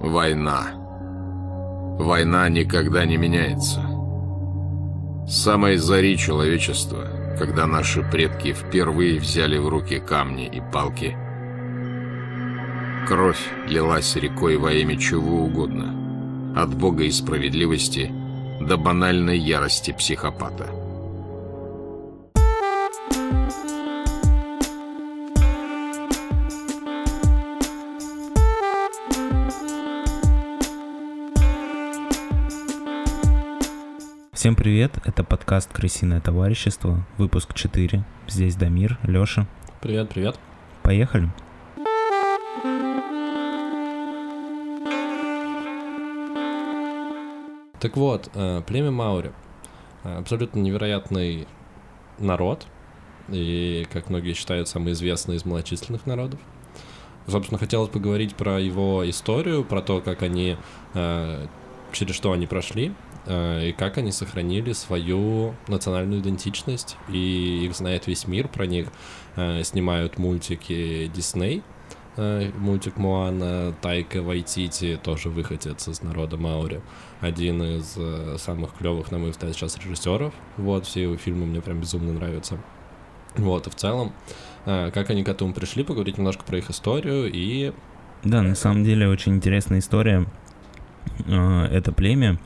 Война. Война никогда не меняется. С самой зари человечества, когда наши предки впервые взяли в руки камни и палки, кровь лилась рекой во имя чего угодно, от Бога и справедливости до банальной ярости психопата. Всем привет, это подкаст «Крысиное товарищество», выпуск 4. Здесь Дамир, Лёша. Привет, привет. Поехали. Так вот, э, племя Маури. Абсолютно невероятный народ, и, как многие считают, самый известный из малочисленных народов. Собственно, хотелось поговорить про его историю, про то, как они, э, через что они прошли, и как они сохранили свою национальную идентичность, и их знает весь мир про них. Э, снимают мультики Дисней, э, мультик Моана, Тайка Вайтити, тоже выходец из народа Маури. Один из самых клевых, на мой взгляд, сейчас режиссеров. Вот, все его фильмы мне прям безумно нравятся. Вот, и в целом, как они к этому пришли, поговорить немножко про их историю и... Да, на самом деле очень интересная история. Это племя,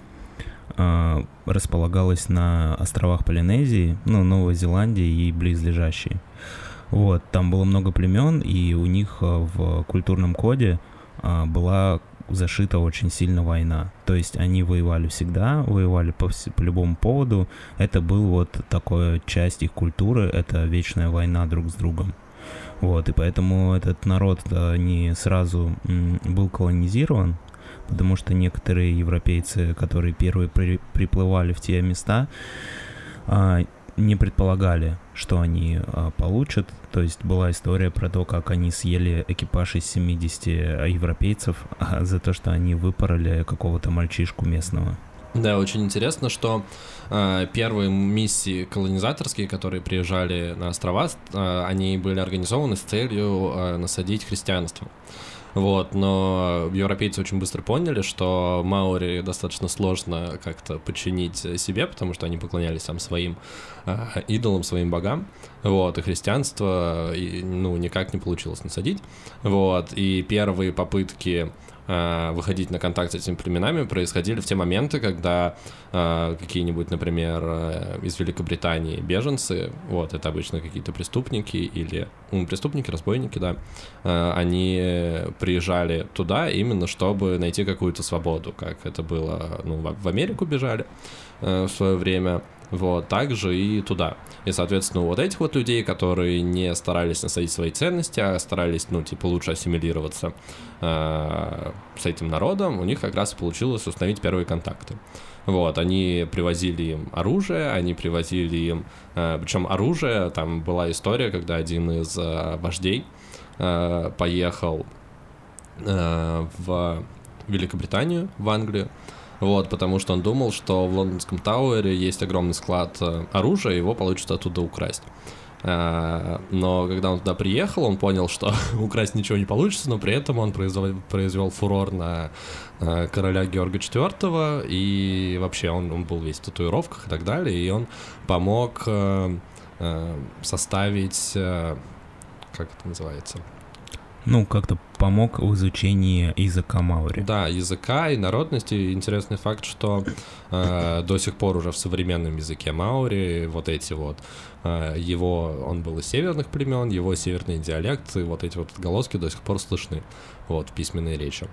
э, располагалась на островах Полинезии, ну, Новой Зеландии и близлежащие. Вот, там было много племен, и у них э, в культурном коде э, была зашита очень сильно война. То есть они воевали всегда, воевали по, по любому поводу. Это был вот такая часть их культуры, это вечная война друг с другом. Вот, и поэтому этот народ не сразу был колонизирован, потому что некоторые европейцы, которые первые при, приплывали в те места, а, не предполагали, что они а, получат. То есть была история про то, как они съели экипаж из 70 европейцев а, за то, что они выпороли какого-то мальчишку местного. Да, очень интересно, что э, первые миссии колонизаторские, которые приезжали на острова, э, они были организованы с целью э, насадить христианство. Вот, но европейцы очень быстро поняли, что маори достаточно сложно как-то подчинить себе, потому что они поклонялись там своим э, идолам, своим богам. Вот, и христианство, и, ну, никак не получилось насадить. Вот, и первые попытки выходить на контакт с этими племенами происходили в те моменты, когда э, какие-нибудь, например, э, из Великобритании беженцы, вот, это обычно какие-то преступники или ну, преступники, разбойники, да, они приезжали туда именно чтобы найти какую-то свободу, как это было, ну, в Америку бежали в свое время, вот, также и туда. И, соответственно, вот этих вот людей, которые не старались насадить свои ценности, а старались, ну, типа, лучше ассимилироваться э, с этим народом, у них как раз и получилось установить первые контакты. Вот, они привозили им оружие, они привозили им, э, причем оружие, там была история, когда один из э, вождей э, поехал э, в Великобританию, в Англию, вот, потому что он думал, что в лондонском Тауэре есть огромный склад э, оружия, его получится оттуда украсть. Э, но когда он туда приехал, он понял, что украсть ничего не получится, но при этом он произвел, произвел фурор на э, короля Георга IV, и вообще он, он был весь в татуировках и так далее, и он помог составить, как это называется, ну, как-то помог в изучении языка маори. Да, языка и народности. Интересный факт, что э, до сих пор уже в современном языке маори вот эти вот э, его, он был из северных племен, его северные диалекты, вот эти вот отголоски до сих пор слышны вот в письменной речи.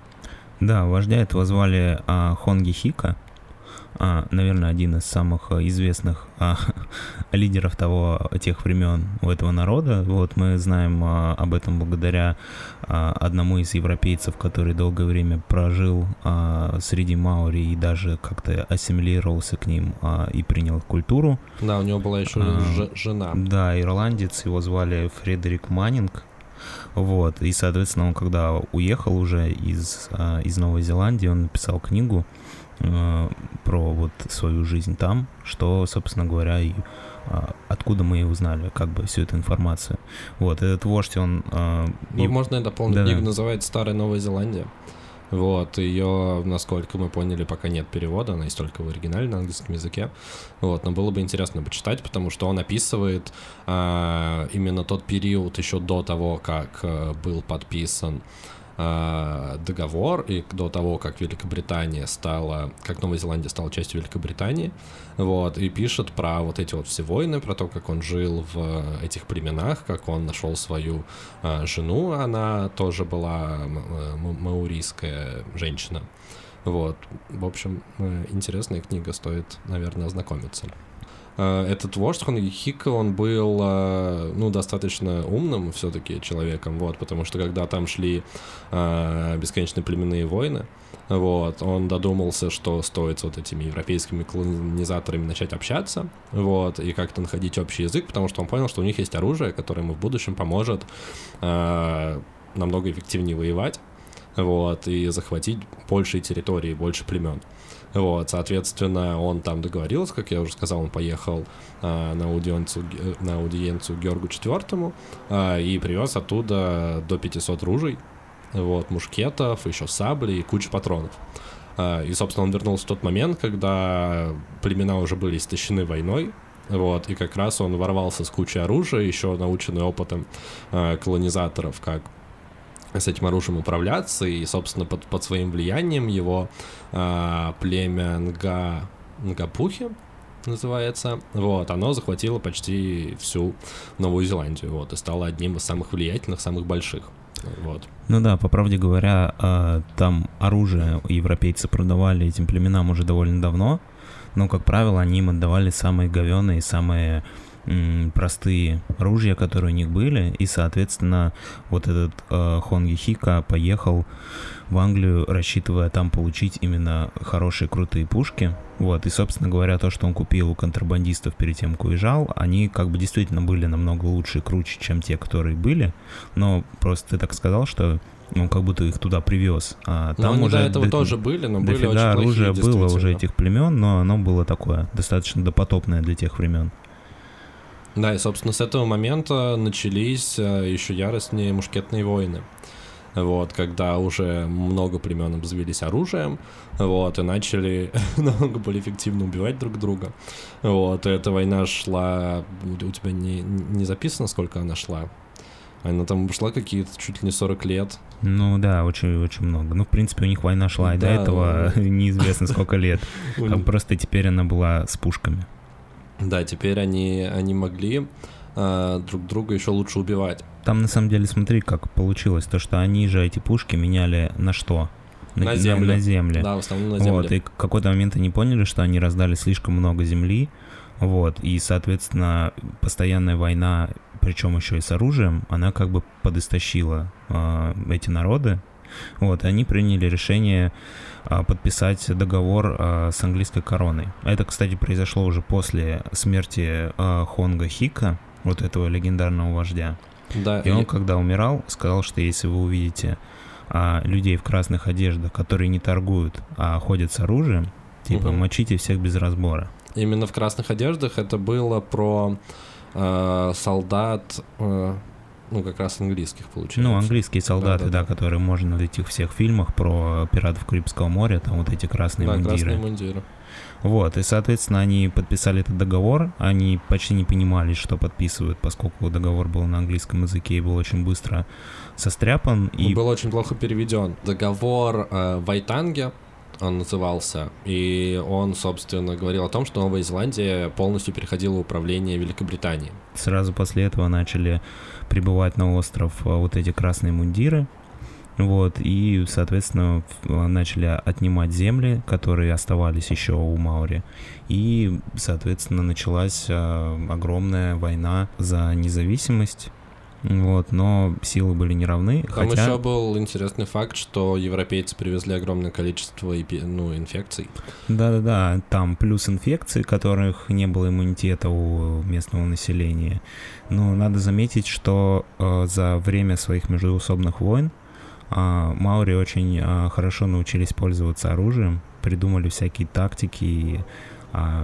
Да, вождя этого звали а, Хонги Хика наверное, один из самых а, известных а, лидеров того, тех времен у этого народа. Вот мы знаем а, об этом благодаря а, одному из европейцев, который долгое время прожил а, среди маори и даже как-то ассимилировался к ним а, и принял их культуру. Да, у него была еще а, жена. Да, ирландец, его звали Фредерик Маннинг. Вот, и, соответственно, он когда уехал уже из, а, из Новой Зеландии, он написал книгу, Э, про вот свою жизнь там, что, собственно говоря, и а, откуда мы и узнали, как бы, всю эту информацию. Вот, этот вождь, он... А, ну, и... можно я дополню? Да. Книга называется «Старая Новая Зеландия». Вот, ее, насколько мы поняли, пока нет перевода, она есть только в оригинале на английском языке. Вот, но было бы интересно почитать, потому что он описывает а, именно тот период еще до того, как а, был подписан договор, и до того, как Великобритания стала, как Новая Зеландия стала частью Великобритании, вот, и пишет про вот эти вот все войны, про то, как он жил в этих племенах, как он нашел свою а, жену, она тоже была э, маурийская женщина. Вот, в общем, э, интересная книга, стоит, наверное, ознакомиться. Э, этот вождь Хонги он был, э, ну, достаточно умным все-таки человеком, вот, потому что когда там шли э, бесконечные племенные войны, вот, он додумался, что стоит с вот этими европейскими колонизаторами начать общаться, вот, и как-то находить общий язык, потому что он понял, что у них есть оружие, которое ему в будущем поможет намного эффективнее воевать, вот, и захватить большие территории, больше племен. Вот, соответственно, он там договорился, как я уже сказал, он поехал а, на, аудиенцию, на аудиенцию Георгу IV а, и привез оттуда до 500 ружей, вот, мушкетов, еще сабли и кучу патронов. А, и, собственно, он вернулся в тот момент, когда племена уже были истощены войной, вот, и как раз он ворвался с кучей оружия, еще наученный опытом э, колонизаторов, как с этим оружием управляться, и, собственно, под, под своим влиянием его а, племя Нга, Нгапухи, называется, вот, оно захватило почти всю Новую Зеландию, вот, и стало одним из самых влиятельных, самых больших. Вот. Ну да, по правде говоря, а, там оружие европейцы продавали этим племенам уже довольно давно, но, как правило, они им отдавали самые говеные, самые простые ружья, которые у них были, и, соответственно, вот этот э, Хонги Хика поехал в Англию, рассчитывая там получить именно хорошие, крутые пушки, вот, и, собственно говоря, то, что он купил у контрабандистов перед тем, как уезжал, они как бы действительно были намного лучше и круче, чем те, которые были, но просто ты так сказал, что он как будто их туда привез. А там но уже до этого до, тоже были, но были очень оружия было уже этих племен, но оно было такое, достаточно допотопное для тех времен. Да, и, собственно, с этого момента начались э, еще яростнее мушкетные войны. Вот, когда уже много племен обзавелись оружием, вот, и начали намного более эффективно убивать друг друга. Вот, и эта война шла, у тебя не, не записано, сколько она шла? Она там шла какие-то чуть ли не 40 лет. Ну да, очень-очень много. Ну, в принципе, у них война шла, и да, до этого неизвестно сколько лет. Просто теперь она была с пушками. Да, теперь они, они могли э, друг друга еще лучше убивать. Там на самом деле смотри, как получилось, то что они же эти пушки меняли на что? На, на землю. На земле. Да, в основном на земле. Вот, и в какой-то момент они поняли, что они раздали слишком много земли, вот, и, соответственно, постоянная война, причем еще и с оружием, она как бы подыстощила э, эти народы, вот, и они приняли решение подписать договор а, с английской короной. Это, кстати, произошло уже после смерти а, Хонга Хика, вот этого легендарного вождя. Да, и он, и... когда умирал, сказал, что если вы увидите а, людей в красных одеждах, которые не торгуют, а ходят с оружием, типа угу. мочите всех без разбора. Именно в красных одеждах это было про э, солдат э, ну, как раз английских, получается. Ну, английские солдаты, да, да, да. которые можно в этих всех фильмах про пиратов Карибского моря, там вот эти красные да, мундиры. красные мундиры. Вот, и, соответственно, они подписали этот договор, они почти не понимали, что подписывают, поскольку договор был на английском языке и был очень быстро состряпан. И... был очень плохо переведен. Договор э, Вайтанге, он назывался, и он, собственно, говорил о том, что Новая Зеландия полностью переходила в управление Великобритании. Сразу после этого начали прибывать на остров а, вот эти красные мундиры, вот, и, соответственно, начали отнимать земли, которые оставались еще у Маури. И, соответственно, началась э, огромная война за независимость вот, но силы были неравны. Там хотя... еще был интересный факт, что европейцы привезли огромное количество ну, инфекций. Да-да-да, там плюс инфекции, которых не было иммунитета у местного населения. Но надо заметить, что э, за время своих междуусобных войн э, Маури очень э, хорошо научились пользоваться оружием, придумали всякие тактики и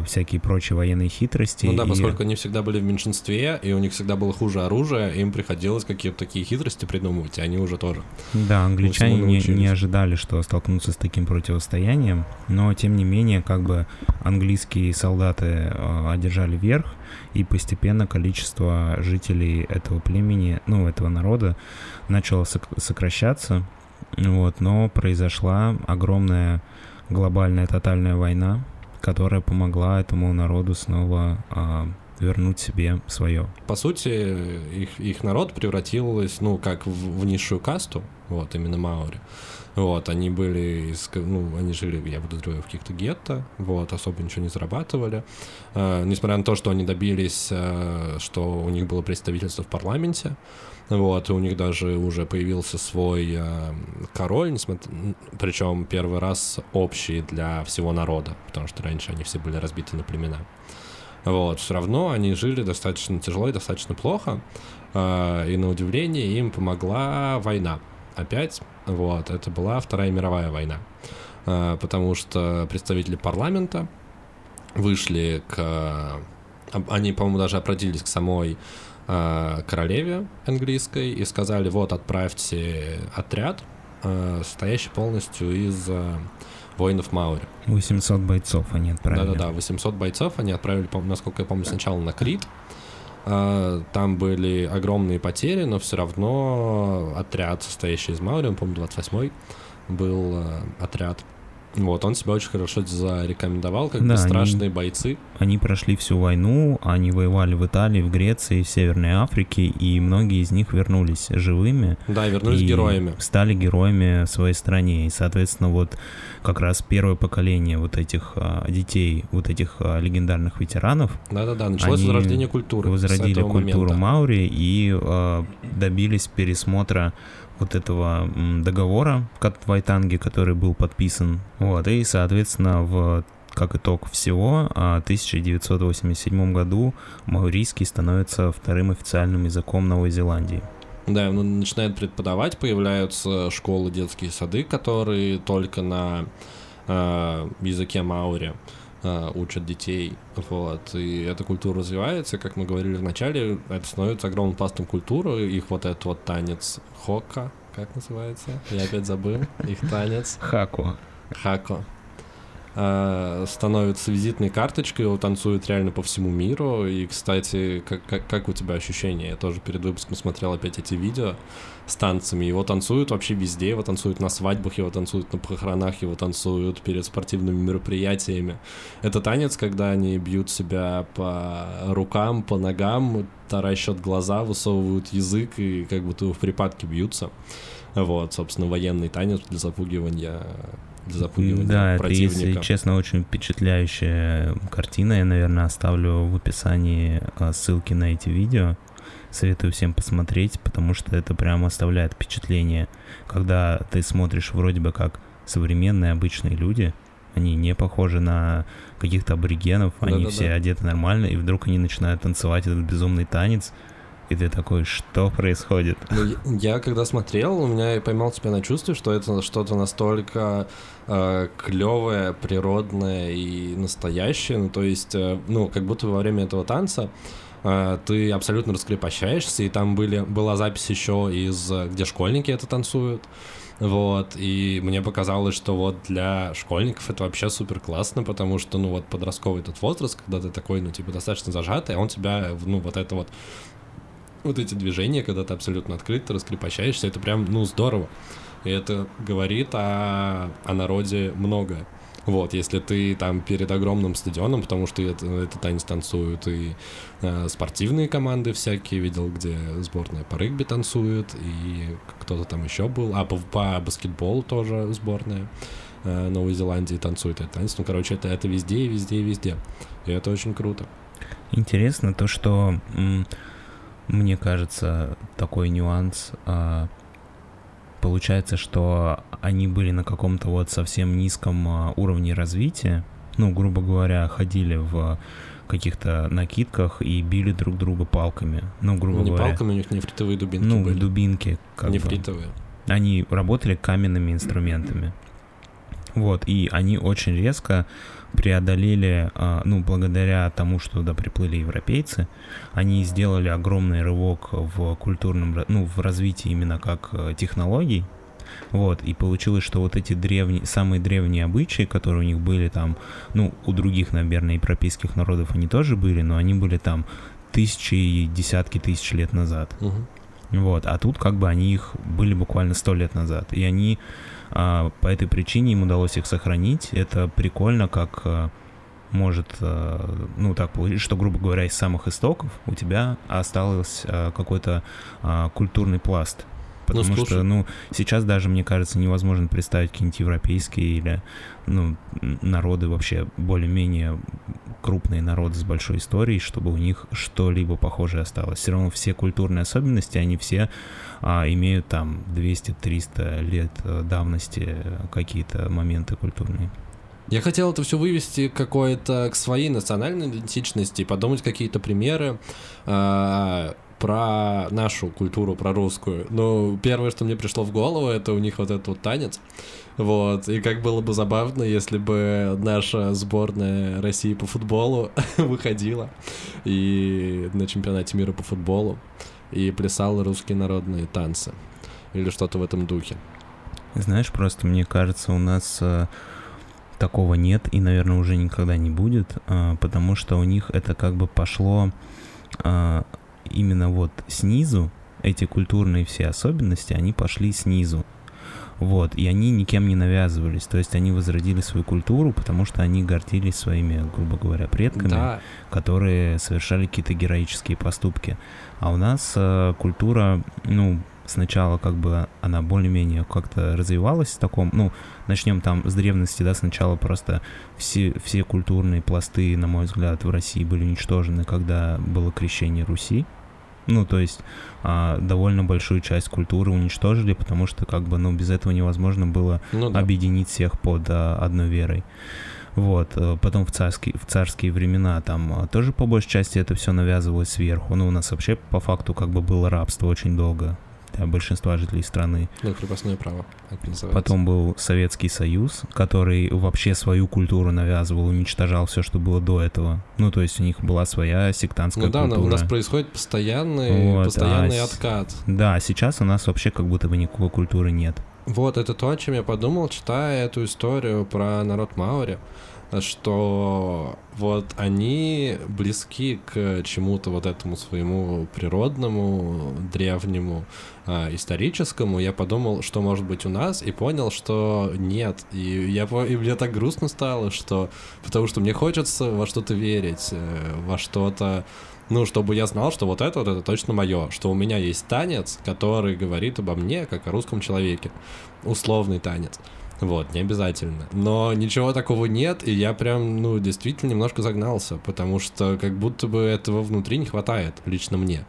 всякие прочие военные хитрости. Ну да, и- поскольку они всегда были в меньшинстве, и у них всегда было хуже оружие, им приходилось какие-то такие хитрости придумывать, и они уже тоже. Да, англичане не, не ожидали, что столкнутся с таким противостоянием, но тем не менее, как бы английские солдаты э, одержали верх, и постепенно количество жителей этого племени, ну, этого народа, начало сок- сокращаться, вот, но произошла огромная глобальная тотальная война, которая помогла этому народу снова а, вернуть себе свое. По сути, их, их народ превратилось, ну, как в, в низшую касту, вот, именно маори. Вот, они были, из, ну, они жили, я подозреваю, в каких-то гетто, вот, особо ничего не зарабатывали. Э, несмотря на то, что они добились, э, что у них было представительство в парламенте, вот, и у них даже уже появился свой э, король, несмотря, причем первый раз общий для всего народа, потому что раньше они все были разбиты на племена. Вот, все равно они жили достаточно тяжело и достаточно плохо. э, И на удивление им помогла война. Опять, вот, это была Вторая мировая война. Э, Потому что представители парламента вышли к... об- Они, по-моему, даже обратились к самой э, королеве английской и сказали, вот, отправьте отряд, э, состоящий полностью из э, воинов Маури. 800 бойцов они отправили. Да-да-да, 800 бойцов они отправили, насколько я помню, сначала на Крит. Там были огромные потери, но все равно отряд, состоящий из Маури, он, по-моему, 28-й был э, отряд. Вот, он себя очень хорошо зарекомендовал, как Да, бесстрашные бойцы. Они прошли всю войну, они воевали в Италии, в Греции, в Северной Африке, и многие из них вернулись живыми. Да, вернулись и героями. Стали героями в своей стране. И, соответственно, вот как раз первое поколение вот этих а, детей, вот этих а, легендарных ветеранов, Да-да-да, началось они возрождение культуры. возродили культуру момента. Маури и а, добились пересмотра вот этого договора в Вайтанге, который был подписан. Вот, и, соответственно, в как итог всего, а, в 1987 году маурийский становится вторым официальным языком Новой Зеландии. Да, он начинает преподавать, появляются школы, детские сады, которые только на э, языке маури э, учат детей. Вот. И эта культура развивается, как мы говорили в начале, это становится огромным пластом культуры. Их вот этот вот танец хока, как называется? Я опять забыл. Их танец. Хаку. Хако э, становится визитной карточкой, его танцуют реально по всему миру. И, кстати, как, как, как у тебя ощущения? Я тоже перед выпуском смотрел опять эти видео с танцами. Его танцуют вообще везде, его танцуют на свадьбах, его танцуют на похоронах, его танцуют перед спортивными мероприятиями. Это танец, когда они бьют себя по рукам, по ногам, таращат глаза, высовывают язык и как будто в припадке бьются. Вот, собственно, военный танец для запугивания для запугивания Да, это, противника. если честно, очень впечатляющая картина. Я, наверное, оставлю в описании а, ссылки на эти видео. Советую всем посмотреть, потому что это прям оставляет впечатление, когда ты смотришь вроде бы как современные обычные люди, они не похожи на каких-то аборигенов, они Да-да-да. все одеты нормально, и вдруг они начинают танцевать этот безумный танец, и ты такой, что происходит? Ну, я, я когда смотрел, у меня я поймал себя на чувстве, что это что-то настолько э, клевое, природное и настоящее. Ну, то есть, э, ну, как будто во время этого танца э, ты абсолютно раскрепощаешься, и там были, была запись еще из, э, где школьники это танцуют. Вот, и мне показалось, что вот для школьников это вообще супер классно, потому что, ну, вот подростковый этот возраст, когда ты такой, ну, типа, достаточно зажатый, а он тебя, ну, вот это вот вот эти движения, когда ты абсолютно открыт, ты раскрепощаешься, это прям, ну, здорово. И это говорит о, о народе многое. Вот, если ты там перед огромным стадионом, потому что это, это танец танцуют и э, спортивные команды всякие, видел, где сборная по регби танцует, и кто-то там еще был, а по, по баскетболу тоже сборная э, Новой Зеландии танцует этот танец. Ну, короче, это, это везде и везде и везде. И это очень круто. Интересно то, что мне кажется такой нюанс. а, получается, что они были на каком-то вот совсем низком а, уровне развития. Ну, грубо говоря, ходили в каких-то накидках и били друг друга палками. Ну, грубо не говоря. палками, у них нефритовые дубинки ну, были. дубинки. Как бы. Нефритовые. Они работали каменными инструментами. Вот, и они очень резко преодолели, а, ну, благодаря тому, что туда приплыли европейцы, они сделали огромный рывок в культурном, ну, в развитии именно как э, технологий, вот, и получилось, что вот эти древние, самые древние обычаи, которые у них были там, ну, у других, наверное, европейских народов они тоже были, но они были там тысячи и десятки тысяч лет назад. Угу. Вот, а тут как бы они их были буквально сто лет назад. И они а, по этой причине им удалось их сохранить. Это прикольно, как а, может, а, ну так получить, что, грубо говоря, из самых истоков у тебя остался а, какой-то а, культурный пласт. Ну, Потому слушай. что, ну, сейчас даже, мне кажется, невозможно представить какие-нибудь европейские или, ну, народы вообще более-менее крупные народы с большой историей, чтобы у них что-либо похожее осталось. Все равно все культурные особенности, они все а, имеют там 200-300 лет э, давности э, какие-то моменты культурные. Я хотел это все вывести какое-то к своей национальной идентичности, подумать какие-то примеры э, про нашу культуру, про русскую. Ну, первое, что мне пришло в голову, это у них вот этот вот танец. Вот, и как было бы забавно, если бы наша сборная России по футболу выходила и на чемпионате мира по футболу и плясала русские народные танцы. Или что-то в этом духе. Знаешь, просто мне кажется, у нас э, такого нет и, наверное, уже никогда не будет, э, потому что у них это как бы пошло э, именно вот снизу, эти культурные все особенности, они пошли снизу. Вот, и они никем не навязывались, то есть они возродили свою культуру, потому что они гордились своими, грубо говоря, предками, Да, которые совершали какие-то героические поступки. А у нас э, культура, ну, сначала как бы она более-менее как-то развивалась в таком, ну, начнем там с древности, да, сначала просто все, все культурные пласты, на мой взгляд, в России были уничтожены, когда было крещение Руси. Ну, то есть а, довольно большую часть культуры уничтожили, потому что как бы, ну, без этого невозможно было ну да. объединить всех под а, одной верой. Вот, э, потом в царские, в царские времена там а, тоже по большей части это все навязывалось сверху. Ну, у нас вообще по факту как бы было рабство очень долго для большинства жителей страны. Ну, крепостное право, называется. Потом был Советский Союз, который вообще свою культуру навязывал, уничтожал все, что было до этого. Ну, то есть у них была своя сектантская Ну да, культура. у нас происходит постоянный, Вот, постоянный а откат. Да, сейчас у нас вообще как будто бы никакой культуры нет. Вот, это то, о чем я подумал, читая эту историю про народ Маори, что вот они близки к чему-то вот этому своему природному, древнему, а, историческому. Я подумал, что может быть у нас, и понял, что нет. И, я, и мне так грустно стало, что... Потому что мне хочется во что-то верить, э, во что-то ну, чтобы я знал, что вот это вот это точно мое, что у меня есть танец, который говорит обо мне, как о русском человеке. Условный танец. Вот, не обязательно. Но ничего такого нет, и я прям, ну, действительно немножко загнался, потому что как будто бы этого внутри не хватает, лично мне.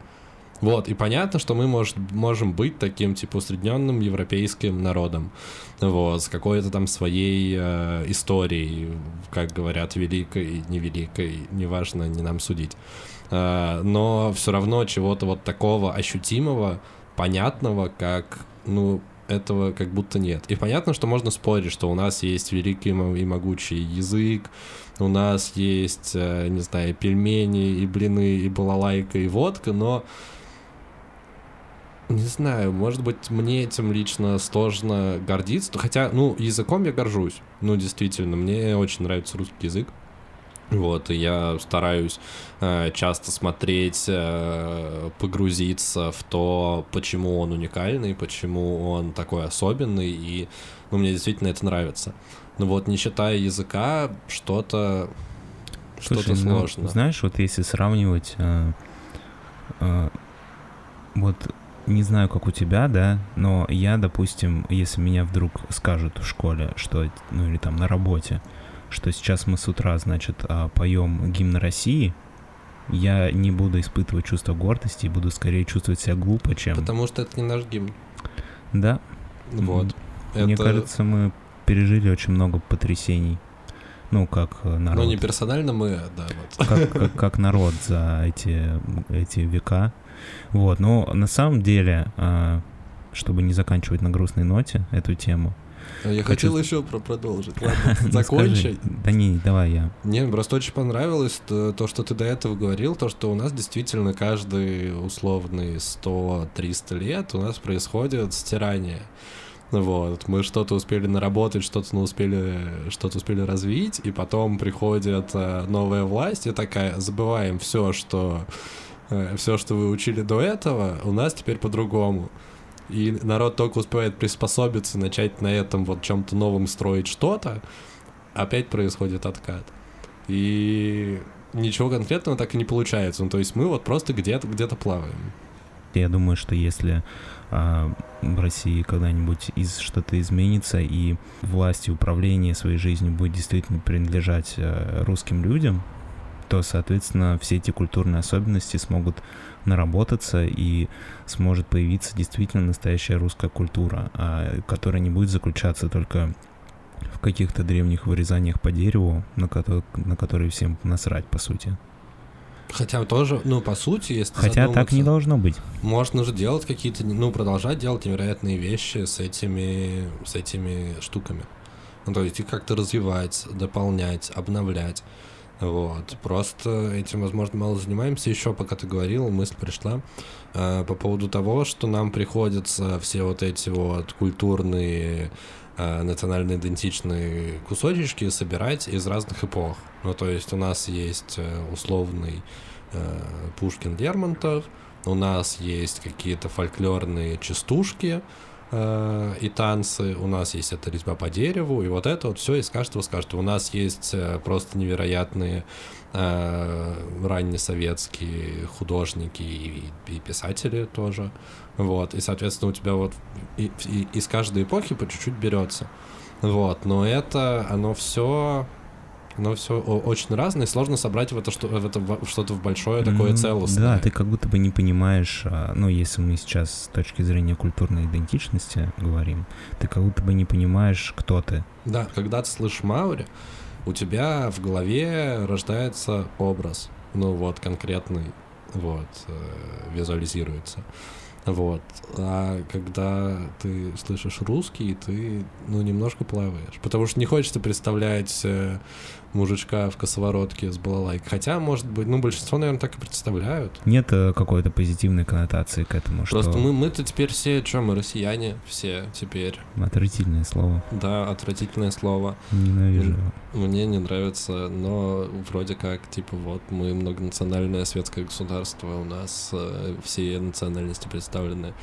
Вот, и понятно, что мы может, можем быть таким, типа, усредненным европейским народом, вот, с какой-то там своей э, историей, как говорят, великой, невеликой, неважно, не нам судить. Э, но все равно чего-то вот такого ощутимого, понятного, как, ну, этого как будто нет. И понятно, что можно спорить, что у нас есть великий и могучий язык, у нас есть, э, не знаю, пельмени и блины, и балалайка, и водка, но не знаю, может быть, мне этим лично сложно гордиться. Хотя, ну, языком я горжусь. Ну, действительно, мне очень нравится русский язык. Вот, и я стараюсь э, часто смотреть, э, погрузиться в то, почему он уникальный, почему он такой особенный, и ну, мне действительно это нравится. Но вот не считая языка, что-то что-то ну, сложно. знаешь, вот если сравнивать, э, э, вот не знаю, как у тебя, да, но я, допустим, если меня вдруг скажут в школе, что, ну или там на работе, что сейчас мы с утра, значит, а, поем гимн России, я не буду испытывать чувство гордости и буду скорее чувствовать себя глупо, чем... Потому что это не наш гимн. Да, Вот. мне Это- кажется, мы пережили очень много потрясений. Ну, как э, народ. Ну, не персонально мы, а, да, вот. как, как, как народ за эти, эти века. Вот, но на самом деле, а, чтобы не заканчивать на грустной ноте эту тему, я Хочу- хотел еще про продолжить. Ладно, закончить. Да не, давай я. Мне просто очень понравилось то, то, что ты до этого говорил, то, что у нас действительно каждый условный 100-300 лет у нас происходит стирание. Вот, мы что-то успели наработать, что-то не успели, что-то успели развить, и потом приходит э, новая власть и такая, забываем все, что все, что вы учили до этого, у нас теперь по-другому. И народ только успевает приспособиться, начать на этом вот чем-то новом строить что-то, опять происходит откат. И ничего конкретного так и не получается. Ну, то есть мы вот просто где-то где-то плаваем. Я думаю, что если а, в России когда-нибудь из, что-то изменится и власть и управление своей жизнью будет действительно принадлежать э, русским людям, то, соответственно, все эти культурные особенности смогут наработаться и сможет появиться действительно настоящая русская культура, а, которая не будет заключаться только в каких-то древних вырезаниях по дереву, на, кото- на которые всем насрать, по сути. Хотя тоже, ну, по сути, если Хотя так не должно быть. Можно же делать какие-то, ну, продолжать делать невероятные вещи с этими, с этими штуками. Ну, то есть их как-то развивать, дополнять, обновлять. Вот. Просто этим, возможно, мало занимаемся. Еще пока ты говорил, мысль пришла э, по поводу того, что нам приходится все вот эти вот культурные э, национально-идентичные кусочки собирать из разных эпох. Ну, то есть у нас есть э, условный э, Пушкин Лермонтов, у нас есть какие-то фольклорные частушки э, и танцы, у нас есть эта резьба по дереву, и вот это вот все из каждого с каждого. У нас есть э, просто невероятные э, раннесоветские художники и, и писатели тоже. Вот, и, соответственно, у тебя вот и- и- из каждой эпохи по чуть-чуть берется. Вот, но это, оно все оно все очень разное, и сложно собрать в это, что, в это что-то в большое такое М, целостное. Да, ты как будто бы не понимаешь, а, ну, если мы сейчас с точки зрения культурной идентичности говорим, ты как будто бы не понимаешь, кто ты. Да, когда ты слышишь Маури, у тебя в голове рождается образ, ну вот конкретный, вот, э, визуализируется. Вот. А когда ты слышишь русский, ты, ну, немножко плаваешь. Потому что не хочется представлять э, мужичка в косоворотке с балалайкой. Хотя, может быть, ну, большинство, наверное, так и представляют. Нет э, какой-то позитивной коннотации к этому, Просто что мы, мы-то теперь все, что мы, россияне, все теперь. отвратительное слово. Да, отвратительное слово. Ненавижу. его. Мне не нравится, но вроде как, типа, вот, мы многонациональное светское государство, у нас э, все национальности представлены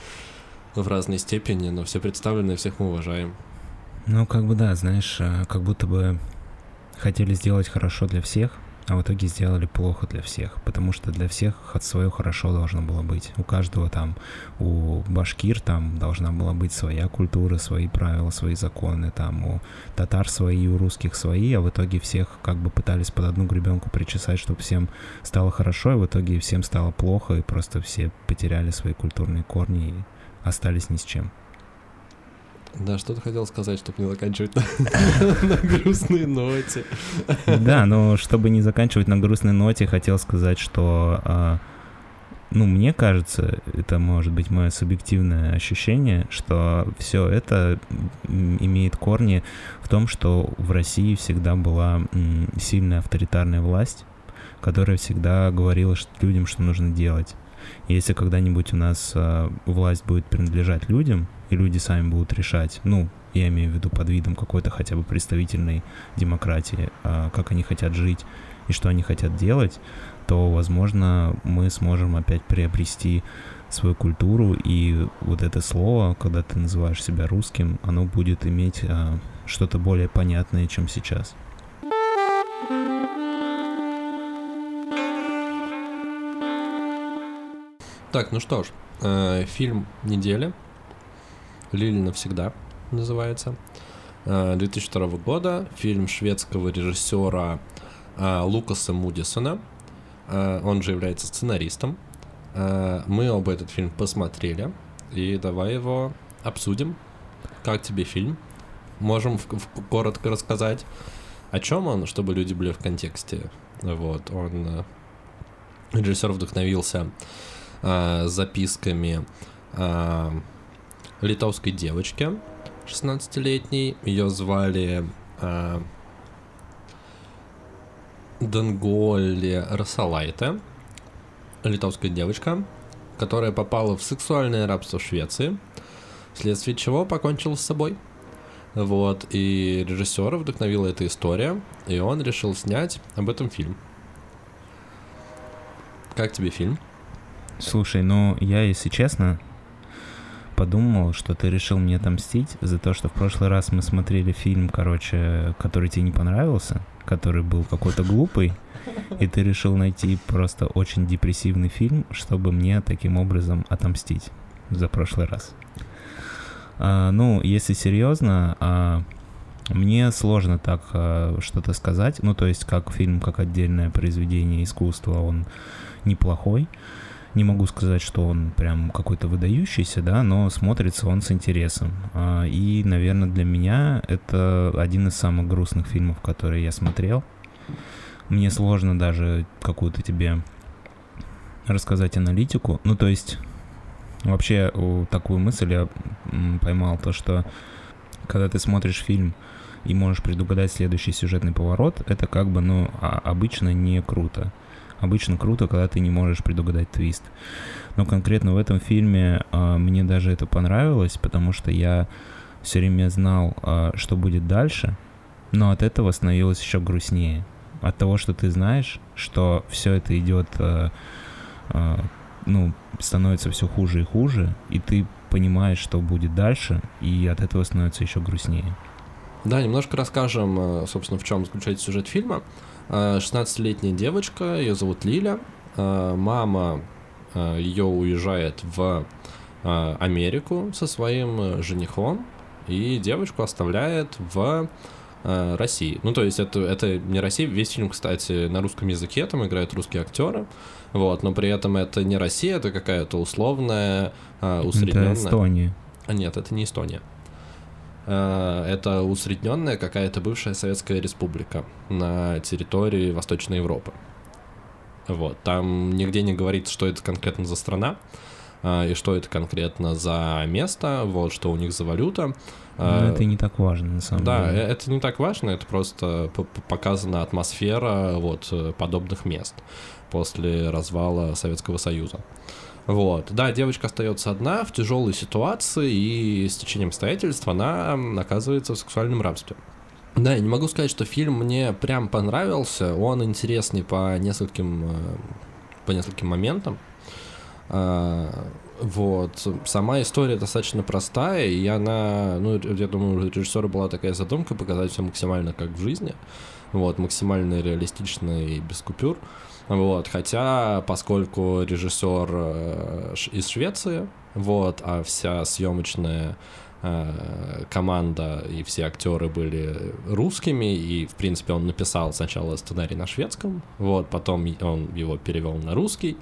в разной степени, но все представлены, всех мы уважаем. Ну, как бы да, знаешь, э, как будто бы хотели сделать хорошо для всех, а в итоге сделали плохо для всех, потому что для всех свое хорошо должно было быть. У каждого там, у башкир там должна была быть своя культура, свои правила, свои законы, там у татар свои, у русских свои, а в итоге всех как бы пытались под одну гребенку причесать, чтобы всем стало хорошо, и в итоге всем стало плохо, и просто все потеряли свои культурные корни и остались ни с чем. Да, что ты хотел сказать, чтобы не заканчивать на, грустной ноте? Да, но чтобы не заканчивать на грустной ноте, хотел сказать, что, а, ну, мне кажется, это может быть мое субъективное ощущение, что все это имеет корни в том, что в России всегда была сильная авторитарная власть, которая всегда говорила людям, что нужно делать. Если когда-нибудь у нас а, власть будет принадлежать людям, и люди сами будут решать, ну, я имею в виду под видом какой-то хотя бы представительной демократии, а, как они хотят жить и что они хотят делать, то, возможно, мы сможем опять приобрести свою культуру, и вот это слово, когда ты называешь себя русским, оно будет иметь а, что-то более понятное, чем сейчас. Так, ну что ж, э, фильм недели. Лили навсегда называется. Э, 2002 года. Фильм шведского режиссера э, Лукаса Мудисона. Э, он же является сценаристом. Э, мы оба этот фильм посмотрели. И давай его обсудим. Как тебе фильм? Можем в- в- коротко рассказать, о чем он, чтобы люди были в контексте. Вот, он... э, Режиссер вдохновился э, записками э, литовской девочки, 16-летней. Ее звали э, Данголи Расалайте, литовская девочка, которая попала в сексуальное рабство в Швеции, вследствие чего покончила с собой. Вот, и режиссера вдохновила эта история, и он решил снять об этом фильм. Как тебе фильм? Слушай, ну я, если честно, подумал, что ты решил мне отомстить за то, что в прошлый раз мы смотрели фильм, короче, который тебе не понравился, который был какой-то глупый, и ты решил найти просто очень депрессивный фильм, чтобы мне таким образом отомстить за прошлый раз. А, ну, если серьезно, а, мне сложно так а, что-то сказать. Ну, то есть, как фильм, как отдельное произведение искусства, он неплохой. Не могу сказать, что он прям какой-то выдающийся, да, но смотрится он с интересом. А, и, наверное, для меня это один из самых грустных фильмов, которые я смотрел. Мне сложно даже какую-то тебе рассказать аналитику. Ну, то есть, вообще такую мысль я поймал, то, что когда ты смотришь фильм и можешь предугадать следующий сюжетный поворот, это как бы, ну, а, обычно не круто. Обычно круто, когда ты не можешь предугадать твист. Но конкретно в этом фильме э, мне даже это понравилось, потому что я все время знал, э, что будет дальше, но от этого становилось еще грустнее. От того, что ты знаешь, что все это идет, э, э, ну, становится все хуже и хуже, и ты понимаешь, что будет дальше, и от этого становится еще грустнее. Да, немножко расскажем, собственно, в чем заключается сюжет фильма. 16-летняя девочка, ее зовут Лиля. А, мама а, ее уезжает в Америку со своим женихом, и девочку оставляет в России. Ну, то есть это, это не Россия, весь фильм, кстати, на русском языке, там играют русские актеры, вот, но при этом это не Россия, это какая-то условная, усредненная... Это Эстония. А нет, это не Эстония. Э, это усредненная какая-то бывшая Советская Республика на территории Восточной Европы. Вот, там нигде не говорится, что это конкретно за страна, э, и что это конкретно за место, вот, что у них за валюта. Но э, это не так важно, на самом да, деле. Да, это не так важно, это просто показана атмосфера вот подобных мест после развала Советского Союза. Вот. Да, девочка остается одна в тяжелой ситуации, и с течением обстоятельств она оказывается в сексуальном рабстве. Да, я не могу сказать, что фильм мне прям понравился. Он интересный по нескольким, э, по нескольким моментам. А, вот. Сама история достаточно простая, и она, ну, я думаю, у режиссера была такая задумка показать все максимально как в жизни. Вот, максимально реалистично и без купюр. Вот, хотя, поскольку режиссер э, из Швеции, вот, а вся съемочная э, команда и все актеры были русскими, и, в принципе, он написал сначала сценарий на шведском, вот, потом он его перевел на русский,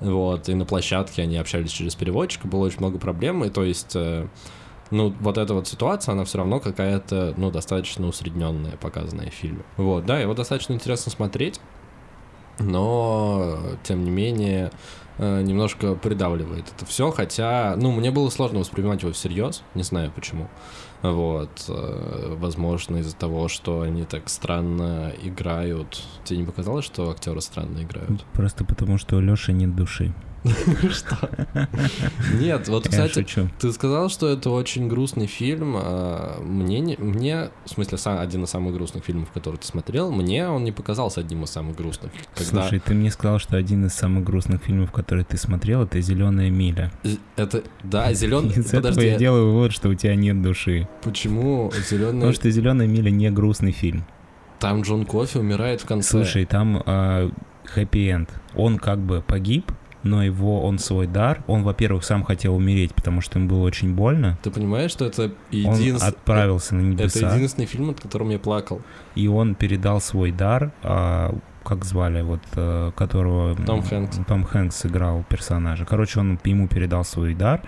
вот, и на площадке они общались через переводчика, было очень много проблем, и то есть э, ну, вот эта вот ситуация, она все равно какая-то, ну, достаточно усредненная, показанная в фильме. Вот, да, его достаточно интересно смотреть но тем не менее э, немножко придавливает это все, хотя, ну, мне было сложно воспринимать его всерьез, не знаю почему. Вот, э, возможно, из-за того, что они так странно играют. Тебе не показалось, что актеры странно играют? Просто потому, что у Лёши нет души. Что? Нет, вот, кстати, ты сказал, что это очень грустный фильм. А, мне, мне, в смысле, один из самых грустных фильмов, который ты смотрел, мне он не показался одним из самых грустных. Слушай, ты мне сказал, что один из самых грустных фильмов, который ты смотрел, это «Зеленая миля». Это, да, «Зеленая...» Из этого я делаю вывод, что у тебя нет души. Почему «Зеленая...» Потому что «Зеленая миля» не грустный фильм. Там Джон Кофи умирает в конце. Слушай, там а, хэппи-энд. Он как бы погиб, но его, он свой дар, он, во-первых, сам хотел умереть, потому что ему было очень больно. Ты понимаешь, что это единственный... Он отправился на небеса. Это единственный фильм, от которого я плакал. И он передал свой дар, а, как звали, вот, а, которого... Том Хэнкс. Том Хэнкс играл персонажа. Короче, он ему передал свой дар,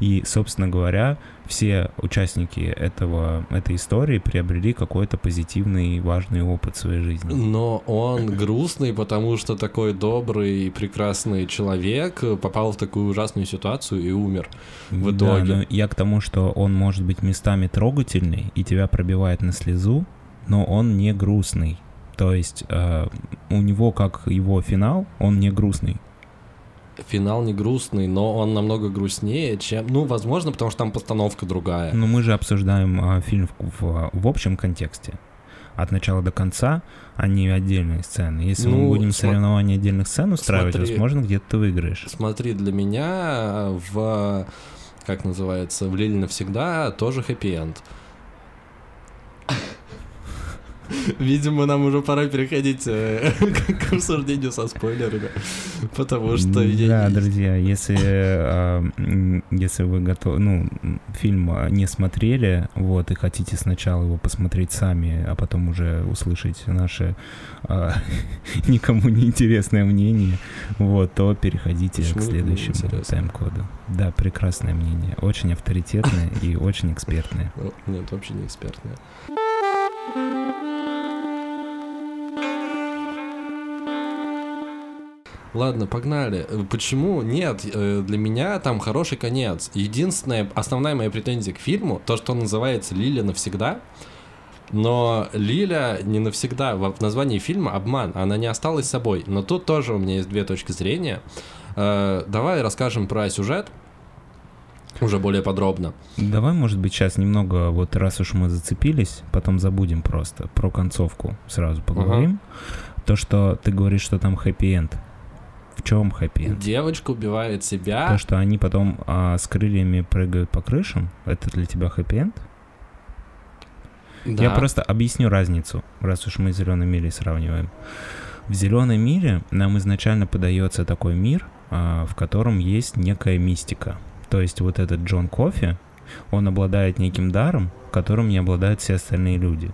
и, собственно говоря, все участники этого, этой истории приобрели какой-то позитивный важный опыт в своей жизни. Но он грустный, потому что такой добрый и прекрасный человек попал в такую ужасную ситуацию и умер в итоге. Да, я к тому, что он может быть местами трогательный и тебя пробивает на слезу, но он не грустный. То есть э, у него, как его финал, он не грустный финал не грустный, но он намного грустнее, чем... Ну, возможно, потому что там постановка другая. Но мы же обсуждаем а, фильм в, в, в общем контексте. От начала до конца, а не отдельные сцены. Если ну, мы будем см... соревнования отдельных сцен устраивать, смотри, возможно, где-то ты выиграешь. Смотри, для меня в... Как называется? В Лиле навсегда тоже хэппи-энд. Видимо, нам уже пора переходить э, к обсуждению со спойлерами, потому что... Да, друзья, если, а, если вы готовы, ну, фильм не смотрели, вот, и хотите сначала его посмотреть сами, а потом уже услышать наше а, никому не интересное мнение, вот, то переходите к следующему тайм-коду. Да, прекрасное мнение, очень авторитетное и очень экспертное. Нет, вообще не экспертное. Ладно, погнали. Почему нет? Э, для меня там хороший конец. Единственная, основная моя претензия к фильму, то, что он называется «Лиля навсегда», но Лиля не навсегда. В названии фильма обман. Она не осталась собой. Но тут тоже у меня есть две точки зрения. Э, давай расскажем про сюжет. Уже более подробно. Давай, может быть, сейчас немного, вот раз уж мы зацепились, потом забудем просто про концовку, сразу поговорим. Ага. То, что ты говоришь, что там хэппи-энд. В чем хэппи? Девочка убивает себя. То, что они потом а, с крыльями прыгают по крышам, это для тебя хэппи-энд? Да. Я просто объясню разницу, раз уж мы зеленой мире сравниваем. В зеленой мире нам изначально подается такой мир, а, в котором есть некая мистика. То есть вот этот Джон Кофи, он обладает неким даром, которым не обладают все остальные люди.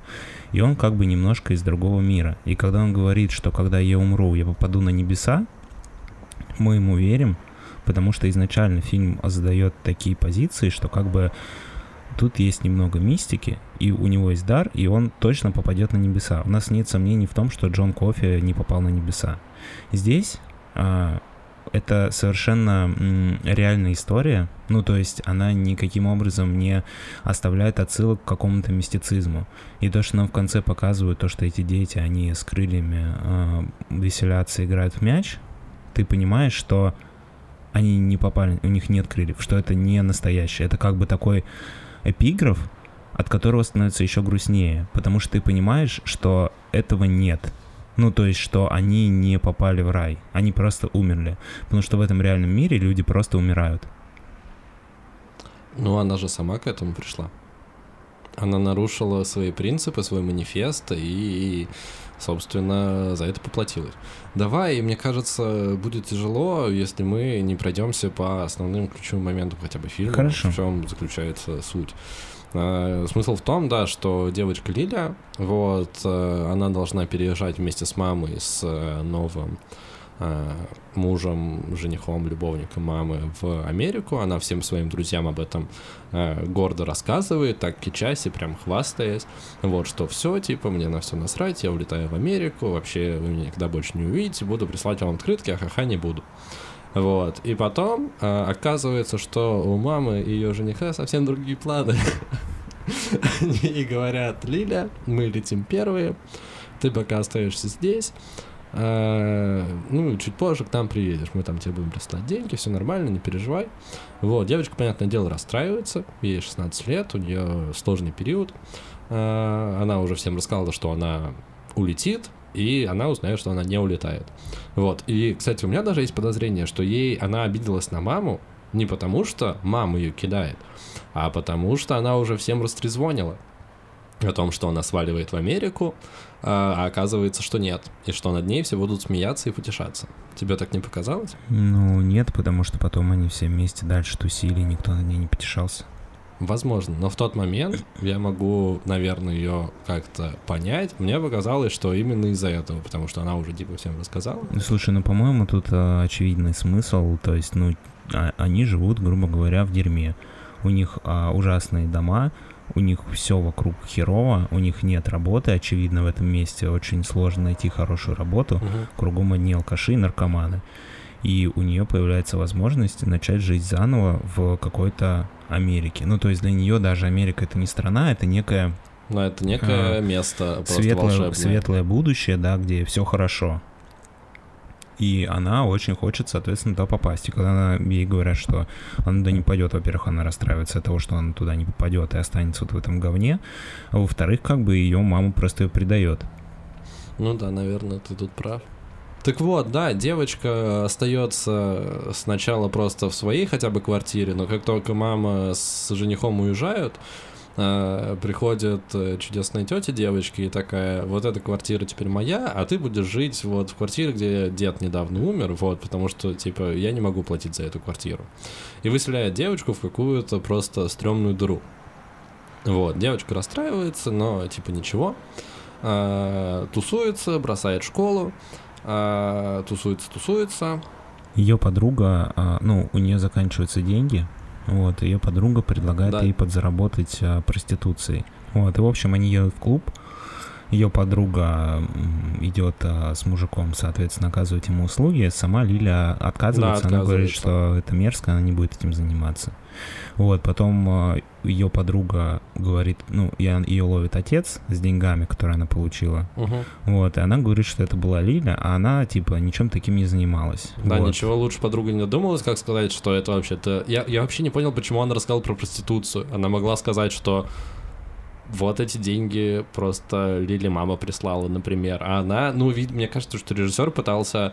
И он как бы немножко из другого мира. И когда он говорит, что когда я умру, я попаду на небеса, мы ему верим, потому что изначально фильм задает такие позиции, что как бы тут есть немного мистики, и у него есть дар, и он точно попадет на небеса. У нас нет сомнений в том, что Джон Кофи не попал на небеса. Здесь а, это совершенно м, реальная история, ну то есть она никаким образом не оставляет отсылок к какому-то мистицизму. И то, что нам в конце показывают, то, что эти дети, они с крыльями а, веселятся, играют в мяч, ты понимаешь, что они не попали, у них нет крыльев, что это не настоящее. Это как бы такой эпиграф, от которого становится еще грустнее, потому что ты понимаешь, что этого нет. Ну, то есть, что они не попали в рай, они просто умерли. Потому что в этом реальном мире люди просто умирают. Ну, она же сама к этому пришла. Она нарушила свои принципы, свой манифест и собственно, за это поплатилась. Давай, мне кажется, будет тяжело, если мы не пройдемся по основным ключевым моментам хотя бы фильма. Хорошо. В чем заключается суть. А, смысл в том, да, что девочка Лиля, вот, э, она должна переезжать вместе с мамой с э, новым мужем, женихом, любовником мамы в Америку. Она всем своим друзьям об этом э, гордо рассказывает, так кичась и прям хвастаясь. Вот, что все, типа, мне на все насрать, я улетаю в Америку, вообще вы меня никогда больше не увидите, буду присылать вам открытки, а ха-ха не буду. Вот. И потом э, оказывается, что у мамы и ее жениха совсем другие планы. И говорят, Лиля, мы летим первые, ты пока остаешься здесь, ну, чуть позже к нам приедешь, мы там тебе будем прислать деньги, все нормально, не переживай. Вот, девочка, понятное дело, расстраивается, ей 16 лет, у нее сложный период. А, она уже всем рассказала, что она улетит, и она узнает, что она не улетает. Вот, и, кстати, у меня даже есть подозрение, что ей, она обиделась на маму, не потому что мама ее кидает, а потому что она уже всем растрезвонила о том, что она сваливает в Америку, а, а оказывается, что нет, и что над ней все будут смеяться и потешаться. Тебе так не показалось? Ну, нет, потому что потом они все вместе дальше тусили, и никто над ней не потешался. Возможно, но в тот момент я могу, наверное, ее как-то понять. Мне показалось, что именно из-за этого, потому что она уже типа всем рассказала. Ну, слушай, ну, по-моему, тут а, очевидный смысл, то есть, ну, а, они живут, грубо говоря, в дерьме у них а, ужасные дома, у них все вокруг херово, у них нет работы, очевидно, в этом месте очень сложно найти хорошую работу, Мгм. кругом одни алкаши и наркоманы. И у нее появляется возможность начать жить заново в какой-то Америке. Ну, то есть для нее даже Америка это не страна, это некое Но это некое место просто светлое, волшебное. светлое будущее, да, где все хорошо. И она очень хочет, соответственно, туда попасть. И когда она, ей говорят, что она туда не пойдет, во-первых, она расстраивается от того, что она туда не попадет и останется вот в этом говне. А во-вторых, как бы ее мама просто ее предает. Ну да, наверное, ты тут прав. Так вот, да, девочка остается сначала просто в своей хотя бы квартире, но как только мама с женихом уезжают, э, приходит э, чудесная тетя девочки и такая, вот эта квартира теперь моя, а ты будешь жить вот в квартире, где дед недавно умер, вот, потому что, типа, я не могу платить за эту квартиру. И выселяет девочку в какую-то просто стрёмную дыру. Вот, девочка расстраивается, но, типа, ничего. А, тусуется, бросает школу, а, тусуется, тусуется. Ее подруга, а, ну, у нее заканчиваются деньги, вот, ее подруга предлагает Да. ей подзаработать а, проституцией. Вот, и, в общем, они едут в клуб, ее подруга идет а, с мужиком, соответственно, оказывать ему услуги, сама Лиля отказывается, она говорит, отказывается. что это мерзко, она не будет этим заниматься. Вот, потом ее подруга говорит, ну, ее ловит отец с деньгами, которые она получила, Мгм. вот, и она говорит, что это была Лиля, а она, типа, ничем таким не занималась. Да, Вот. ничего лучше подруга не додумалась, как сказать, что это вообще-то... Я, я вообще не понял, почему она рассказала про проституцию. Она могла сказать, что вот эти деньги просто Лили мама прислала, например. А она, ну, вид, мне кажется, что режиссер пытался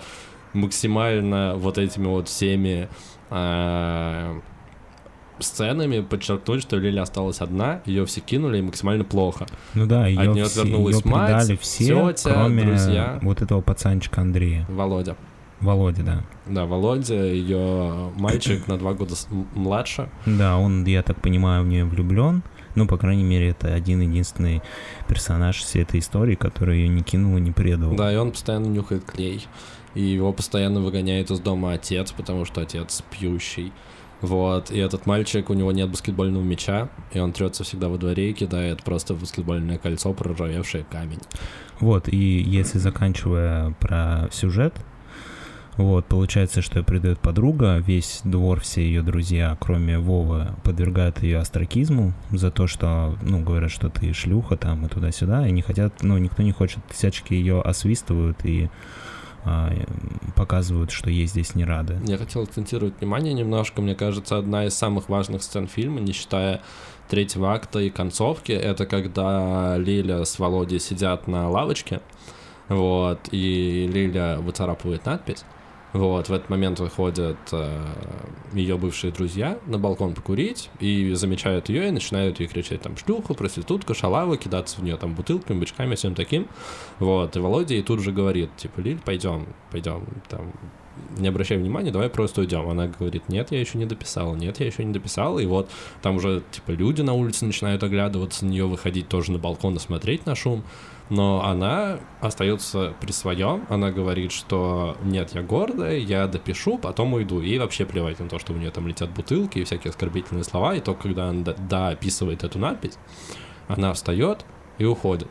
максимально вот этими вот всеми а, сценами подчеркнуть, что Лили осталась одна, ее все кинули и максимально плохо. Ну да, ее, неё все, отвернулась её мать, все, тётя, кроме друзья. вот этого пацанчика Андрея. Володя. Володя, да. Да, Володя, ее мальчик на два года младше. Да, он, я так понимаю, в нее влюблен. Ну, по крайней мере, это один единственный персонаж всей этой истории, который ее не кинул и не предал. Да, и он постоянно нюхает клей. И его постоянно выгоняет из дома отец, потому что отец пьющий. Вот, и этот мальчик, у него нет баскетбольного мяча, и он трется всегда во дворе и кидает просто в баскетбольное кольцо проржавевший камень. Вот, и если заканчивая про сюжет, вот, получается, что ее предает подруга, весь двор, все ее друзья, кроме Вовы, подвергают ее остракизму за то, что, ну, говорят, что ты шлюха там и туда-сюда, и не хотят, ну, никто не хочет, всячески ее освистывают и показывают, что ей здесь не рады. Я хотел акцентировать внимание немножко, мне кажется, одна из самых важных сцен фильма, не считая третьего акта и концовки, это когда Лиля с Володей сидят на лавочке, вот, и Лиля выцарапывает надпись, вот, в этот момент выходят ее бывшие друзья на балкон покурить и замечают ее и начинают ей кричать там шлюха, проститутка, шалава, кидаться в нее там бутылками, бычками, всем таким. Вот, и Володя ей тут же говорит, типа, Лиль, пойдем, пойдем, там, не обращай внимания, давай просто уйдем. Она говорит, нет, я еще не дописала, нет, я еще не дописала. И вот там уже, типа, люди на улице начинают оглядываться на нее, выходить тоже на балкон и смотреть на шум. Но она остается при своем. Она говорит, что нет, я гордая, я допишу, потом уйду. Ей вообще плевать на то, что у нее там летят бутылки и всякие оскорбительные слова. И только когда она дописывает эту надпись, она встает и уходит.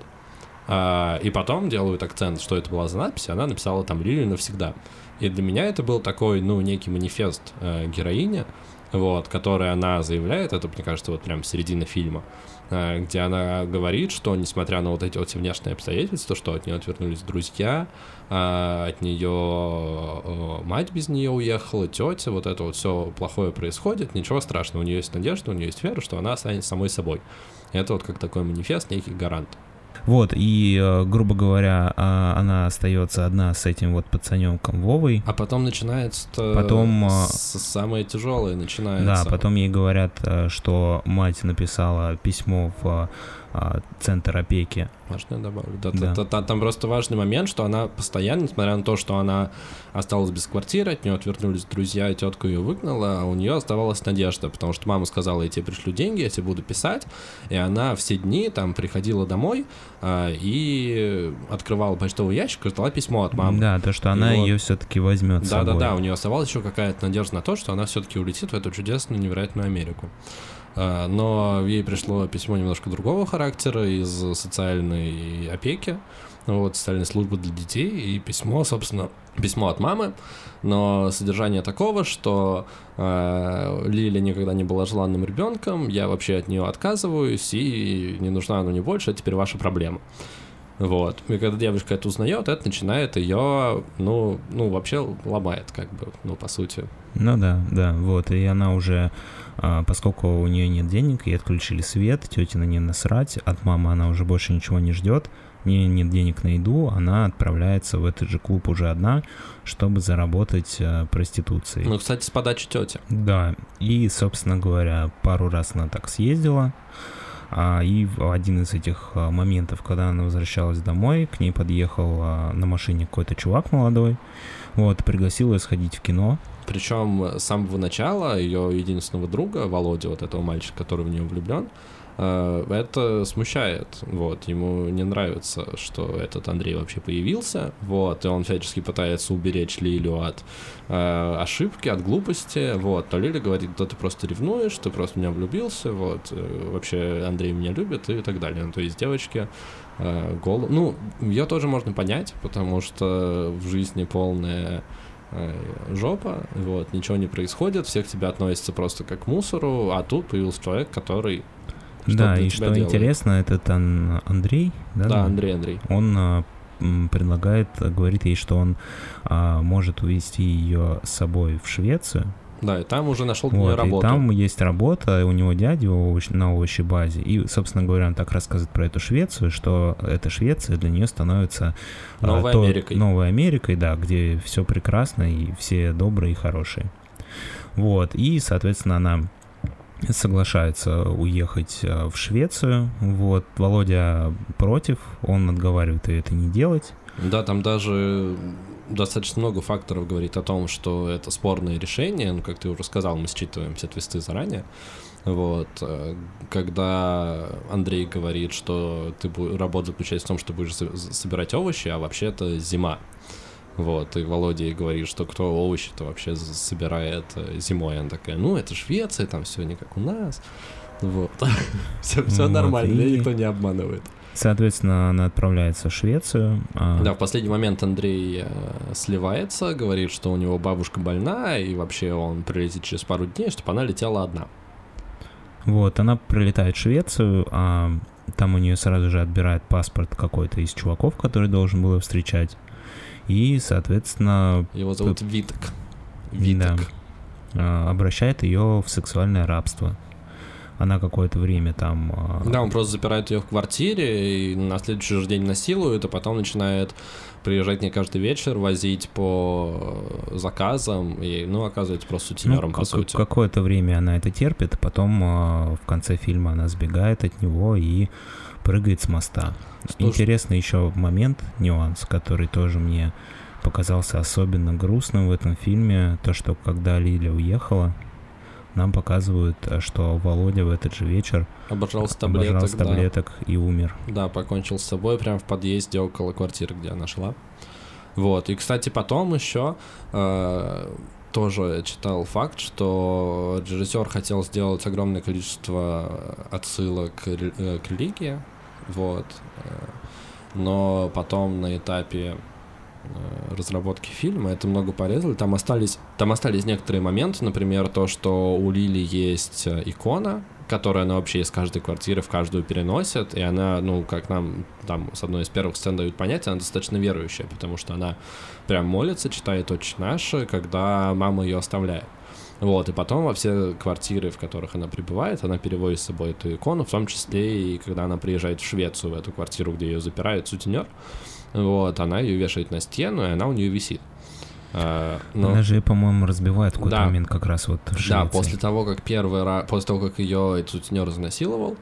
А, и потом делают акцент, что это была за надпись, и она написала там Лилию навсегда. И для меня это был такой, ну, некий манифест э, героини, вот, который она заявляет, это, мне кажется, вот прям середина фильма, где она говорит, что, несмотря на вот эти вот все внешние обстоятельства, что от нее отвернулись друзья, э, от нее э, мать без нее уехала, тетя, вот это вот все плохое происходит, ничего страшного, у нее есть надежда, у нее есть вера, что она останется самой собой. Это вот как такой манифест, некий гарант. Вот, и, э, грубо говоря, а, она остается одна с этим вот пацаненком Вовой. А потом начинается Потом, а, с- самое тяжелое начинается. Да, потом ей говорят, э, что мать написала письмо в центр опеки. Можно я добавлю? Да, Да. та- та- Там просто важный момент, что она постоянно, несмотря на то, что она осталась без квартиры, от нее отвернулись друзья, и тетка ее выгнала, а у нее оставалась надежда, потому что мама сказала, я тебе пришлю деньги, я тебе буду писать, и она все дни там приходила домой а, и открывала почтовый ящик и ждала письмо от мамы. Да, то, что она вот- ее все-таки возьмет с Да, да, собой. да, у нее оставалась еще какая-то надежда на то, что она все-таки улетит в эту чудесную, невероятную Америку. Э, но ей пришло письмо немножко другого характера из социальной опеки, вот, социальной службы для детей, и письмо, собственно, письмо от мамы, но содержание такого, что э, Лиля никогда не была желанным ребенком, я вообще от нее отказываюсь, и не нужна она мне больше, это теперь ваша проблема. Вот. И когда девушка это узнает, это начинает ее, ну, ну, вообще ломает, как бы, ну, по сути. Ну да, да, вот. И она уже, а, поскольку у нее нет денег, ей отключили свет, тете на нее насрать, от мамы она уже больше ничего не ждет, не нет денег на еду, она отправляется в этот же клуб уже одна, чтобы заработать э, проституцией. Ну, кстати, с подачи тети. Да, и, собственно говоря, пару раз она так съездила, а, и в один из этих а, моментов, когда она возвращалась домой, к ней подъехал а, на машине какой-то чувак молодой, вот, пригласил ее сходить в кино. Причем с самого начала ее единственного друга, Володя, вот этого мальчика, который в нее влюблен, Э, это смущает, вот, ему не нравится, что этот Андрей вообще появился, вот, и он всячески пытается уберечь Лилю от э, ошибки, от глупости, вот, то Лиля говорит, да ты просто ревнуешь, ты просто в меня влюбился, вот, э, вообще Андрей меня любит и так далее, ну, то есть девочки э, голову, ну, ее тоже можно понять, потому что в жизни полная жопа, вот, ничего не происходит, все к тебе относятся просто как к мусору, а тут появился человек, который да, и что делает. интересно, этот Андрей, да? Да, Андрей, Андрей. Он а, предлагает, говорит ей, что он а, может увезти ее с собой в Швецию. Да, и там уже нашел вот, работу. И там есть работа, у него дядя на овощей базе. И, собственно говоря, он так рассказывает про эту Швецию, что эта Швеция для нее становится а, новой а, Америкой. Новой Америкой, да, где все прекрасно и все добрые и хорошие. Вот, и, соответственно, она соглашается уехать э, в Швецию. Вот, Володя против, он отговаривает ее это не делать. Да, там даже достаточно много факторов говорит о том, что это спорное решение. Ну, как ты уже сказал, мы считываем все твисты заранее. Вот. Э, когда Андрей говорит, что ты работа заключается в том, что будешь собирать овощи, а вообще это зима. Вот, и Володя говорит, что кто овощи-то вообще собирает э, зимой. Она такая, ну, это Швеция, там все не как у нас. Вот. все, все вот, нормально, никто не обманывает. Соответственно, она отправляется в Швецию. А... Да, в последний момент Андрей э, сливается, говорит, что у него бабушка больна, и вообще он прилетит через пару дней, чтобы она летела одна. Вот, она прилетает в Швецию, а там у нее сразу же отбирает паспорт какой-то из чуваков, который должен был ее встречать. И, соответственно... Его зовут Виток. Виток. Да, обращает ее в сексуальное рабство. Она какое-то время там... А, да, он просто запирает ее в квартире и на следующий же день насилует, а потом начинает приезжать не каждый вечер, возить по заказам и, ну, оказывается, просто сутенером, ну, по сути. Какое-то время она это терпит, потом а, в конце фильма она сбегает от него и прыгает с моста. Слушай. Интересный еще момент, нюанс, который тоже мне показался особенно грустным в этом фильме, то, что когда Лиля уехала, нам показывают, что Володя в этот же вечер обожрался таблеток, обожрался таблеток да. и умер. Да, покончил с собой прямо в подъезде около квартиры, где она шла. Вот, и, кстати, потом еще э, тоже читал факт, что режиссер хотел сделать огромное количество отсылок к, э, к религии, вот. Э, но потом на этапе э, разработки фильма это много порезали. Там остались, там остались некоторые моменты, например, то, что у Лили есть э, икона, которую она вообще из каждой квартиры в каждую переносит, и она, ну, как нам там с одной из первых сцен дают понять, она достаточно верующая, потому что она прям молится, читает «Отче наш», когда мама ее оставляет. Вот, и потом во все квартиры, в которых она пребывает, она переводит с собой эту икону, в том числе и когда она приезжает в Швецию, в эту квартиру, где ее запирает сутенер, вот, она ее вешает на стену, и она у нее висит. А, но... Она же, по-моему, разбивает в какой-то да. момент как раз вот в Швеции. Да, после того, как первый раз, после того, как ее сутенер изнасиловал,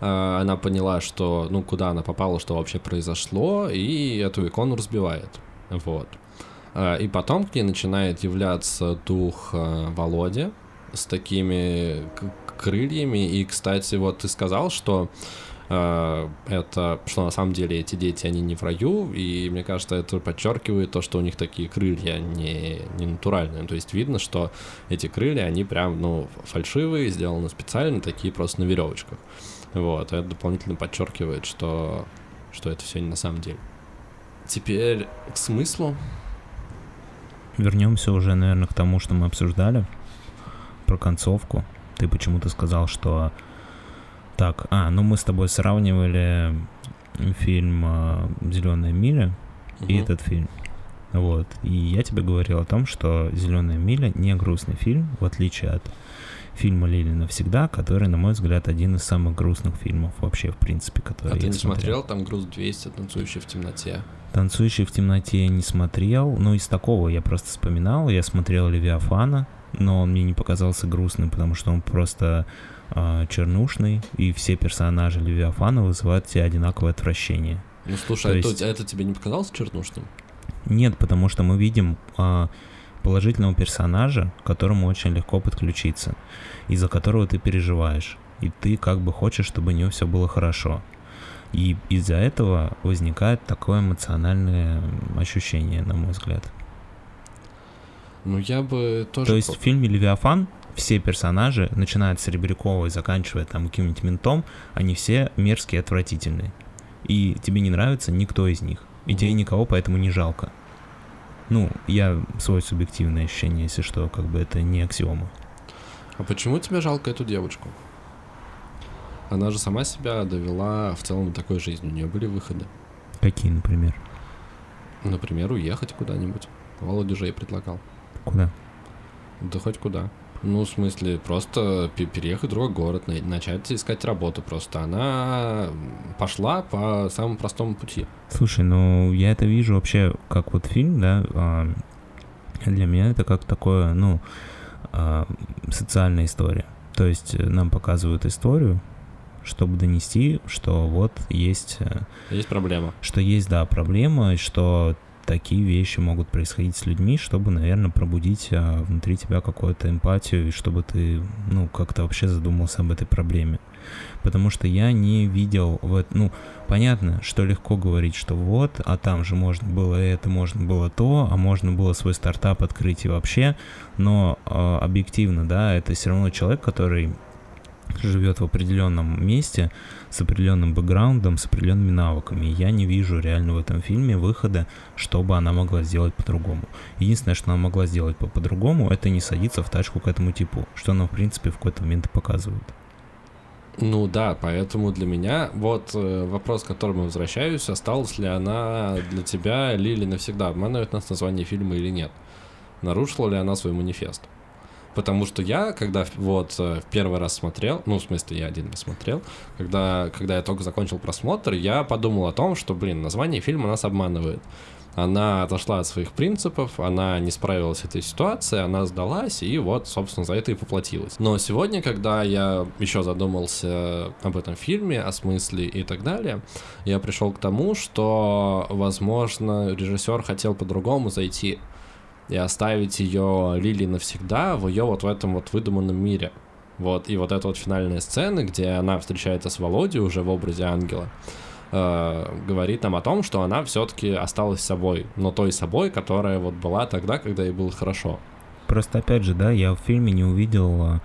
а, она поняла, что, ну, куда она попала, что вообще произошло, и эту икону разбивает. Вот. А, и потом к ней начинает являться дух а, Володи с такими крыльями. И, кстати, вот ты сказал, что это, что на самом деле эти дети, они не в раю, и мне кажется, это подчеркивает то, что у них такие крылья не, не натуральные, то есть видно, что эти крылья, они прям, ну, фальшивые, сделаны специально, такие просто на веревочках. Вот, это дополнительно подчеркивает, что, что это все не на самом деле. Теперь к смыслу. Вернемся уже, наверное, к тому, что мы обсуждали про концовку. Ты почему-то сказал, что так, а, ну мы с тобой сравнивали фильм э, Зеленая миля угу. и этот фильм. Вот. И я тебе говорил о том, что Зеленая миля не грустный фильм, в отличие от фильма Лили навсегда, который, на мой взгляд, один из самых грустных фильмов вообще, в принципе, который а я ты не смотрел. смотрел там груз 200, танцующий в темноте? Танцующий в темноте я не смотрел, но из такого я просто вспоминал. Я смотрел Левиафана, но он мне не показался грустным, потому что он просто э, чернушный, и все персонажи Левиафана вызывают тебе одинаковое отвращение. Ну слушай, То а есть... это тебе не показалось чернушным? Нет, потому что мы видим э, положительного персонажа, к которому очень легко подключиться, из-за которого ты переживаешь, и ты как бы хочешь, чтобы у него все было хорошо. И из-за этого возникает такое эмоциональное ощущение, на мой взгляд. Ну, я бы тоже... То есть в фильме «Левиафан» все персонажи, начиная от Серебрякова и заканчивая там каким-нибудь ментом, они все мерзкие и отвратительные. И тебе не нравится никто из них. И тебе никого поэтому не жалко. Ну, я свое субъективное ощущение, если что, как бы это не аксиома. А почему тебе жалко эту девочку? Она же сама себя довела в целом такой жизни. У нее были выходы. Какие, например? Например, уехать куда-нибудь. Володя же ей предлагал. Куда? Да хоть куда. Ну, в смысле, просто переехать в другой город, начать искать работу просто. Она пошла по самому простому пути. Слушай, ну, я это вижу вообще как вот фильм, да, а, для меня это как такое, ну, а, социальная история. То есть нам показывают историю, чтобы донести, что вот есть... Э, есть проблема. Что есть, да, проблема, что такие вещи могут происходить с людьми, чтобы, наверное, пробудить а, внутри тебя какую-то эмпатию, и чтобы ты, ну, как-то вообще задумался об этой проблеме. Потому что я не видел, вот, ну, понятно, что легко говорить, что вот, а там же можно было это, можно было то, а можно было свой стартап открыть и вообще, но э, объективно, да, это все равно человек, который живет в определенном месте с определенным бэкграундом, с определенными навыками. я не вижу реально в этом фильме выхода, чтобы она могла сделать по-другому. Единственное, что она могла сделать по-другому, это не садиться в тачку к этому типу, что она, в принципе, в какой-то момент показывает. Ну да, поэтому для меня вот э, вопрос, к которому возвращаюсь, осталась ли она для тебя Лили навсегда обманывает нас название фильма или нет? Нарушила ли она свой манифест? Потому что я, когда вот э, в первый раз смотрел, ну, в смысле, я один раз смотрел, когда, когда я только закончил просмотр, я подумал о том, что, блин, название фильма нас обманывает. Она отошла от своих принципов, она не справилась с этой ситуацией, она сдалась, и вот, собственно, за это и поплатилась. Но сегодня, когда я еще задумался об этом фильме, о смысле и так далее, я пришел к тому, что, возможно, режиссер хотел по-другому зайти и оставить ее Лили навсегда в ее вот в этом вот выдуманном мире. Вот, и вот эта вот финальная сцена, где она встречается с Володей уже в образе ангела, э, говорит нам о том, что она все-таки осталась собой, но той собой, которая вот была тогда, когда ей было хорошо. Просто опять же, да, я в фильме не увидел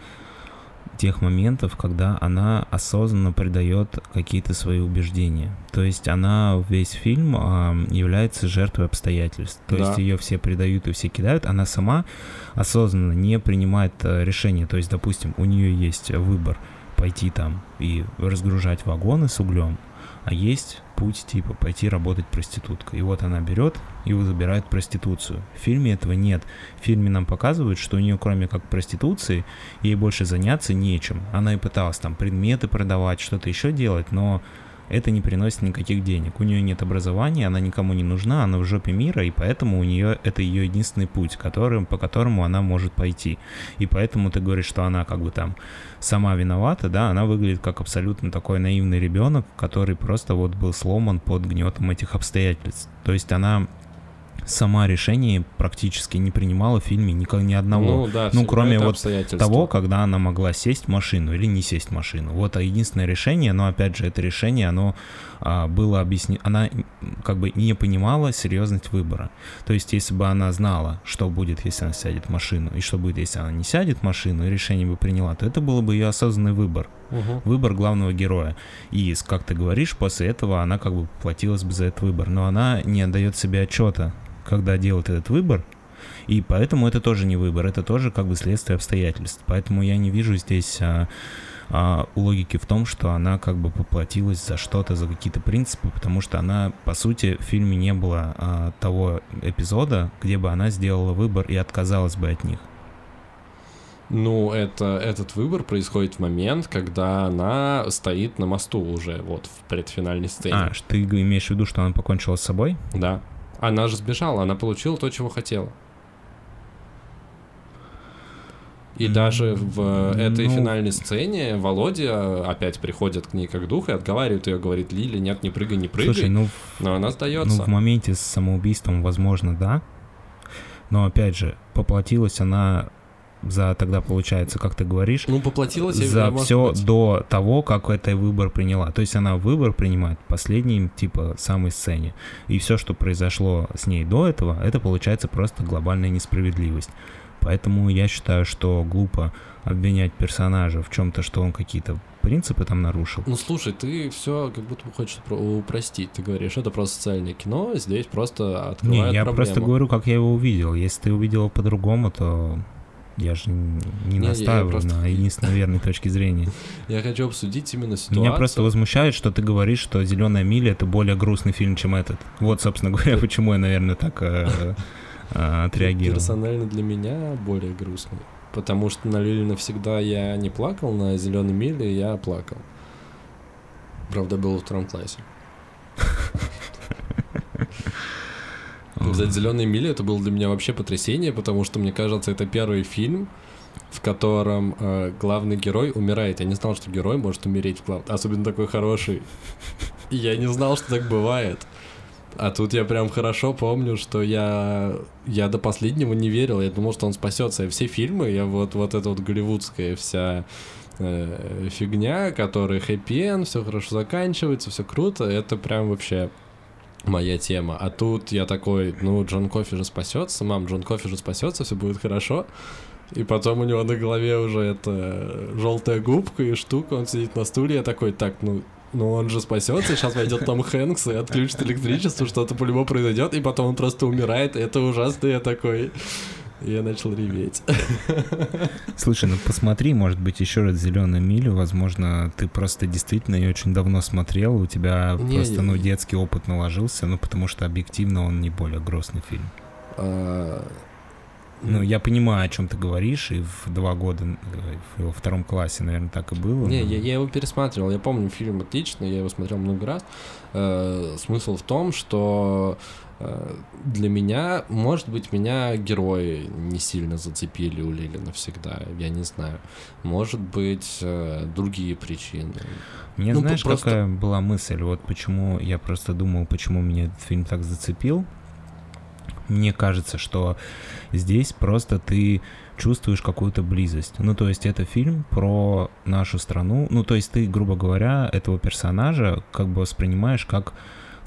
тех моментов, когда она осознанно придает какие-то свои убеждения. То есть она весь фильм а, является жертвой обстоятельств. То да. есть ее все предают и все кидают. Она сама осознанно не принимает а, решения. То есть, допустим, у нее есть выбор пойти там и разгружать вагоны с углем, а есть путь типа пойти работать проституткой. И вот она берет и забирает проституцию. В фильме этого нет. В фильме нам показывают, что у нее кроме как проституции, ей больше заняться нечем. Она и пыталась там предметы продавать, что-то еще делать, но это не приносит никаких денег. У нее нет образования, она никому не нужна, она в жопе мира, и поэтому у нее это ее единственный путь, которым, по которому она может пойти. И поэтому ты говоришь, что она как бы там сама виновата, да, она выглядит как абсолютно такой наивный ребенок, который просто вот был сломан под гнетом этих обстоятельств. То есть она сама решение практически не принимала в фильме ни, ни одного. Ну, да, ну кроме вот того, когда она могла сесть в машину или не сесть в машину. Вот а единственное решение, но опять же это решение, оно было объяснено, она как бы не понимала серьезность выбора. То есть если бы она знала, что будет, если она сядет в машину, и что будет, если она не сядет в машину, и решение бы приняла, то это было бы ее осознанный выбор. Мгм. Выбор главного героя. И, как ты говоришь, после этого она как бы поплатилась бы за этот выбор. Но она не отдает себе отчета, когда делает этот выбор. И поэтому это тоже не выбор, это тоже как бы следствие обстоятельств. Поэтому я не вижу здесь а, а, логики в том, что она как бы поплатилась за что-то, за какие-то принципы, потому что она, по сути, в фильме не было а, того эпизода, где бы она сделала выбор и отказалась бы от них. Ну, это, этот выбор происходит в момент, когда она стоит на мосту уже, вот, в предфинальной сцене. А, ты имеешь в виду, что она покончила с собой? Да. Она же сбежала, она получила то, чего хотела. И даже в этой ну- финальной сцене Володя опять приходит к ней как дух и отговаривает ее, говорит, Лили, нет, не прыгай, не прыгай. Слушай, ну Но она Ну, сдается. в моменте с самоубийством, возможно, да. Но опять же, поплатилась она за тогда, получается, как ты говоришь, Ну, поплатилась за все быть. до того, как это выбор приняла. То есть она выбор принимает в последней, типа, самой сцене. И все, что произошло с ней до этого, это получается просто глобальная несправедливость. Поэтому я считаю, что глупо обвинять персонажа в чем-то, что он какие-то принципы там нарушил. Ну слушай, ты все как будто бы хочешь про- упростить. Ты говоришь, это просто социальное кино, здесь просто Не, открывает я проблему. просто говорю, как я его увидел. Если ты увидел его по-другому, то я же не Не, настаиваю просто- на единственной верной точке зрения. Я хочу обсудить именно ситуацию. Меня просто возмущает, что ты говоришь, что Зеленая миля это более грустный фильм, чем этот. Вот, собственно говоря, почему я, наверное, так э, отреагировал. Персонально для меня более грустный. Потому что на Лили навсегда я не плакал, на Зеленой миле я плакал. Правда, был во втором классе. Кстати, Зеленая миля это было для меня вообще потрясение, потому что мне кажется, это первый фильм, в котором э, главный герой умирает. Я не знал, что герой может умереть в глав... особенно такой хороший. Я не знал, что так бывает. А тут я прям хорошо помню, что я, я до последнего не верил. Я думал, что он спасется. И все фильмы, я вот, вот эта вот голливудская вся э, фигня, которая хэппи все хорошо заканчивается, все круто, это прям вообще моя тема. А тут я такой, ну, Джон Кофи же спасется, мам, Джон Кофи же спасется, все будет хорошо. И потом у него на голове уже эта желтая губка и штука, он сидит на стуле, я такой, так, ну, ну он же спасется, сейчас войдет Том Хэнкс и отключит электричество, что-то по-любому произойдет, и потом он просто умирает, это ужасно, я такой... Я начал реветь. Слушай, ну посмотри, может быть, еще раз Зеленую милю. Возможно, ты просто действительно ее очень давно смотрел, у тебя Не, просто, я- ну, детский опыт наложился, ну, потому что объективно он не более грустный фильм. А, Ну, я понимаю, о чем ты говоришь, и в два года, э, во втором классе, наверное, так и было. Не, но- я, я его пересматривал, я помню фильм отлично, я его смотрел много раз. Э, смысл в том, что э, для меня, может быть, меня герои не сильно зацепили у Лили навсегда, я не знаю. Может быть, э, другие причины. Мне Ну, знаешь, просто- какая была мысль? Вот почему я просто думал, почему меня этот фильм так зацепил. Мне кажется, что здесь просто ты чувствуешь какую-то близость. Ну, то есть это фильм про нашу страну. Ну, то есть ты, грубо говоря, этого персонажа как бы воспринимаешь как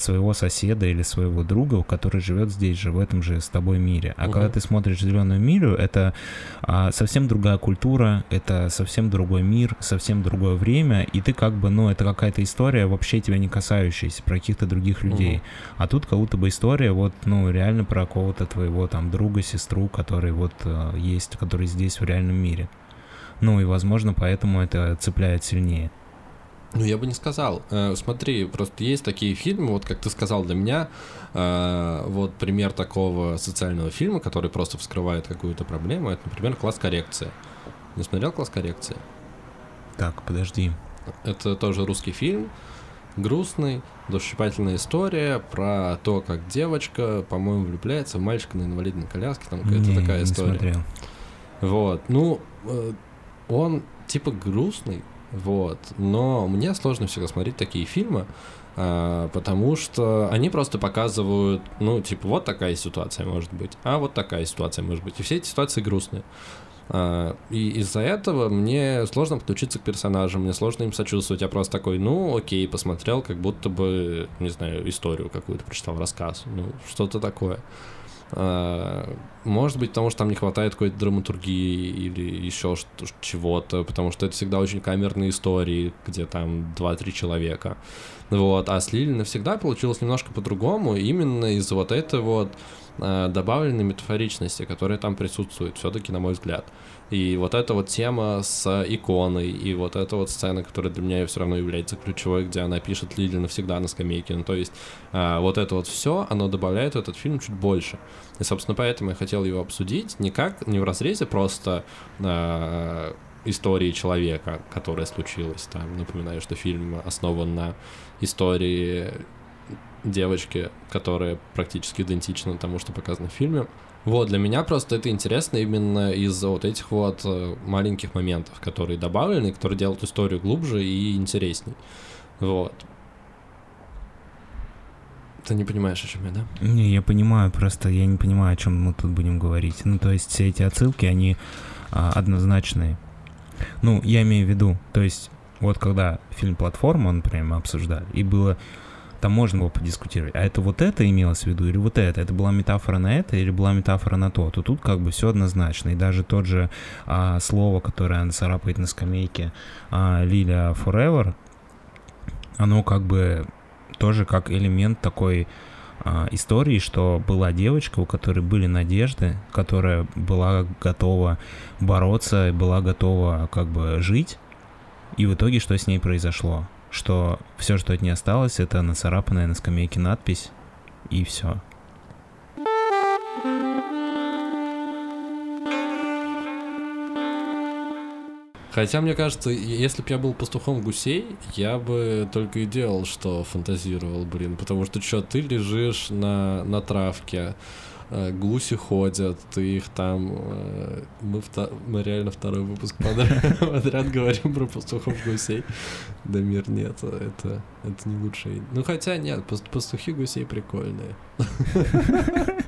своего соседа или своего друга, который живет здесь же, в этом же с тобой мире. А Мгм. когда ты смотришь зеленую милю, это а, совсем другая культура, это совсем другой мир, совсем другое время, и ты как бы, ну, это какая-то история вообще тебя не касающаяся, про каких-то других людей. Мгм. А тут как будто бы история вот, ну, реально про какого-то твоего там друга, сестру, который вот э, есть, который здесь в реальном мире. Ну и, возможно, поэтому это цепляет сильнее. Ну, я бы не сказал. Э, смотри, просто есть такие фильмы, вот как ты сказал, для меня э, вот пример такого социального фильма, который просто вскрывает какую-то проблему, это, например, «Класс коррекции». Не смотрел «Класс коррекции»? Так, подожди. Это тоже русский фильм, грустный, душесчипательная история про то, как девочка, по-моему, влюбляется в мальчика на инвалидной коляске, там какая-то такая не история. смотрел. Вот, ну, э, он типа грустный, вот, но мне сложно всегда смотреть такие фильмы, А, потому что они просто показывают, ну, типа, вот такая ситуация может быть, а вот такая ситуация может быть. И все эти ситуации грустные. А, и из-за этого мне сложно подключиться к персонажам, мне сложно им сочувствовать. Я просто такой, ну, окей, посмотрел, как будто бы, не знаю, историю какую-то прочитал, рассказ, ну, что-то такое. Может быть, потому что там не хватает какой-то драматургии или еще чего-то, потому что это всегда очень камерные истории, где там 2-3 человека. Вот. А с Лили навсегда получилось немножко по-другому, именно из-за вот этой вот Э, добавленной метафоричности, которая там присутствует, все-таки, на мой взгляд. И вот эта вот тема с иконой, и вот эта вот сцена, которая для меня все равно является ключевой, где она пишет Лили навсегда на скамейке. Ну, то есть э, вот это вот все, оно добавляет в этот фильм чуть больше. И, собственно, поэтому я хотел его обсудить не как, не в разрезе просто э, истории человека, которая случилась. Там, напоминаю, что фильм основан на истории девочки, которая практически идентична тому, что показано в фильме. Вот, для меня просто это интересно именно из-за вот этих вот э, маленьких моментов, которые добавлены, которые делают историю глубже и интересней. Вот. Ты не понимаешь, о чем я, да? Не, я понимаю, просто я не понимаю, о чем мы тут будем говорить. Ну, то есть все эти отсылки, они а, однозначные. Ну, я имею в виду, то есть вот когда фильм «Платформа», он прямо обсуждали, и было там можно было подискутировать. А это вот это имелось в виду или вот это? Это была метафора на это или была метафора на то? То тут как бы все однозначно. И даже тот же а, слово, которое она царапает на скамейке а, Forever, оно как бы тоже как элемент такой а, истории, что была девочка, у которой были надежды, которая была готова бороться, была готова как бы жить, и в итоге что с ней произошло? что все, что от нее осталось, это нацарапанная на скамейке надпись, и все. Хотя, мне кажется, если бы я был пастухом гусей, я бы только и делал, что фантазировал, блин. Потому что что, ты лежишь на, на травке, Э, гуси ходят, ты их там... Э, мы, вто... мы реально второй выпуск подряд, подряд говорим про пастухов гусей. Да мир нет, это, это не лучший. Ну хотя нет, пастухи гусей прикольные.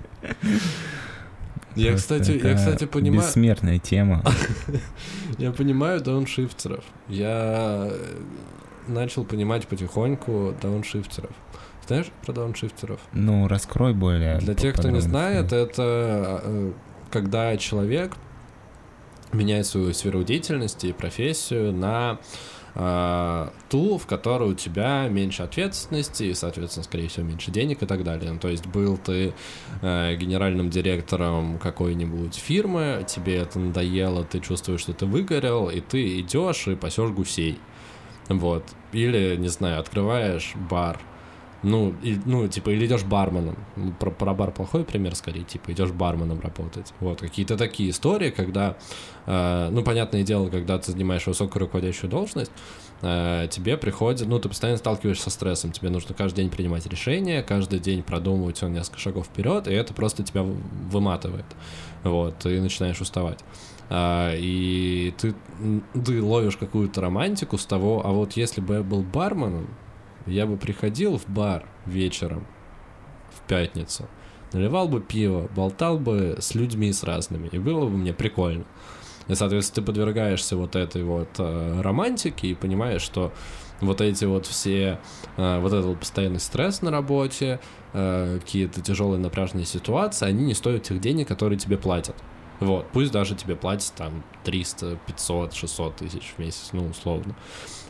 Я, кстати, я, кстати, понимаю... Бессмертная тема. я понимаю дауншифтеров. Я начал понимать потихоньку дауншифтеров. Знаешь про дауншифтеров? Ну, раскрой более. Для тех, кто не знает, это э, когда человек меняет свою сферу деятельности и профессию на э, ту, в которой у тебя меньше ответственности и, соответственно, скорее всего, меньше денег и так далее. Ну, то есть был ты э, генеральным директором какой-нибудь фирмы, тебе это надоело, ты чувствуешь, что ты выгорел, и ты идешь и пасешь гусей. Вот. Или, не знаю, открываешь бар, ну, и, ну, типа, или идешь барменом. Ну, про, про бар плохой пример, скорее, типа, идешь барменом работать. Вот, какие-то такие истории, когда, э, ну, понятное дело, когда ты занимаешь высокую руководящую должность, э, тебе приходит, ну, ты постоянно сталкиваешься со стрессом, тебе нужно каждый день принимать решения, каждый день продумывать все несколько шагов вперед, и это просто тебя выматывает. Вот, ты начинаешь уставать. Uh, и ты, ты ловишь какую-то романтику с того, а вот если бы я был барменом, я бы приходил в бар вечером в пятницу, наливал бы пиво, болтал бы с людьми с разными, и было бы мне прикольно. И, соответственно, ты подвергаешься вот этой вот э, романтике и понимаешь, что вот эти вот все, э, вот этот вот постоянный стресс на работе, э, какие-то тяжелые напряженные ситуации, они не стоят тех денег, которые тебе платят. Вот, пусть даже тебе платят там 300, 500, 600 тысяч в месяц, ну, условно.